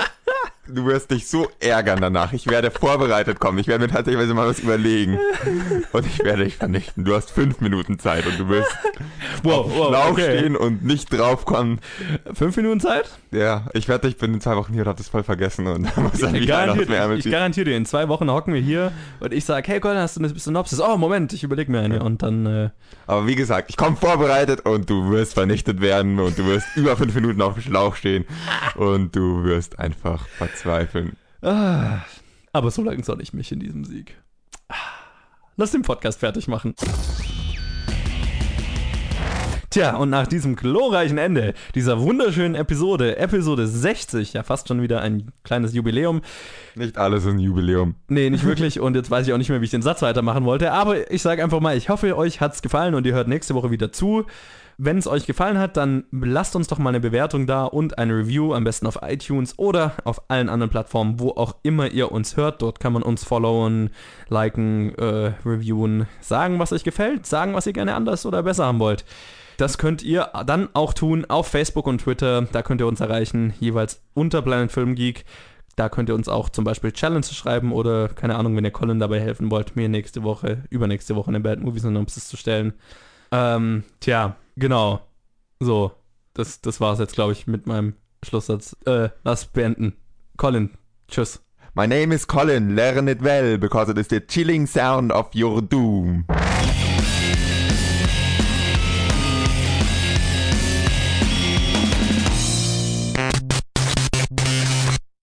du wirst dich so ärgern danach. Ich werde vorbereitet kommen. Ich werde mir tatsächlich mal was überlegen. Und ich werde dich vernichten. Du hast fünf Minuten Zeit und du wirst Wow, wow, Schlauch okay. stehen und nicht draufkommen. Fünf Minuten Zeit? Ja, ich wette, ich bin in zwei Wochen hier und hab das voll vergessen und dann muss dann wieder dem Ärmel ich ziehen. garantiere dir, in zwei Wochen hocken wir hier und ich sage, hey Colin, hast du eine Synopsis? Oh, Moment, ich überlege mir eine. Und dann, äh, Aber wie gesagt, ich komme vorbereitet und du wirst vernichtet werden und du wirst über fünf Minuten auf dem Schlauch stehen und du wirst einfach verzweifeln. ah, aber so lange soll ich mich in diesem Sieg. Lass den Podcast fertig machen. Tja, und nach diesem glorreichen Ende dieser wunderschönen Episode, Episode 60, ja fast schon wieder ein kleines Jubiläum, Nicht alles ist ein Jubiläum. Nee, nicht wirklich. Und jetzt weiß ich auch nicht mehr, wie ich den Satz weitermachen wollte. Aber ich sage einfach mal, ich hoffe, euch hat's gefallen und ihr hört nächste Woche wieder zu. Wenn es euch gefallen hat, dann lasst uns doch mal eine Bewertung da und eine Review, am besten auf iTunes oder auf allen anderen Plattformen, wo auch immer ihr uns hört. Dort kann man uns followen, liken, äh, reviewen, sagen, was euch gefällt, sagen, was ihr gerne anders oder besser haben wollt. Das könnt ihr dann auch tun auf Facebook und Twitter. Da könnt ihr uns erreichen, jeweils unter Planet Film Geek. Da könnt ihr uns auch zum Beispiel Challenge schreiben oder, keine Ahnung, wenn ihr Colin dabei helfen wollt, mir nächste Woche, übernächste Woche eine Bad Movie Synopsis zu stellen. Ähm, tja, genau. So, das, das war's jetzt, glaube ich, mit meinem Schlusssatz. Äh, lass beenden. Colin, tschüss. My name is Colin. Learn it well because it is the chilling sound of your doom.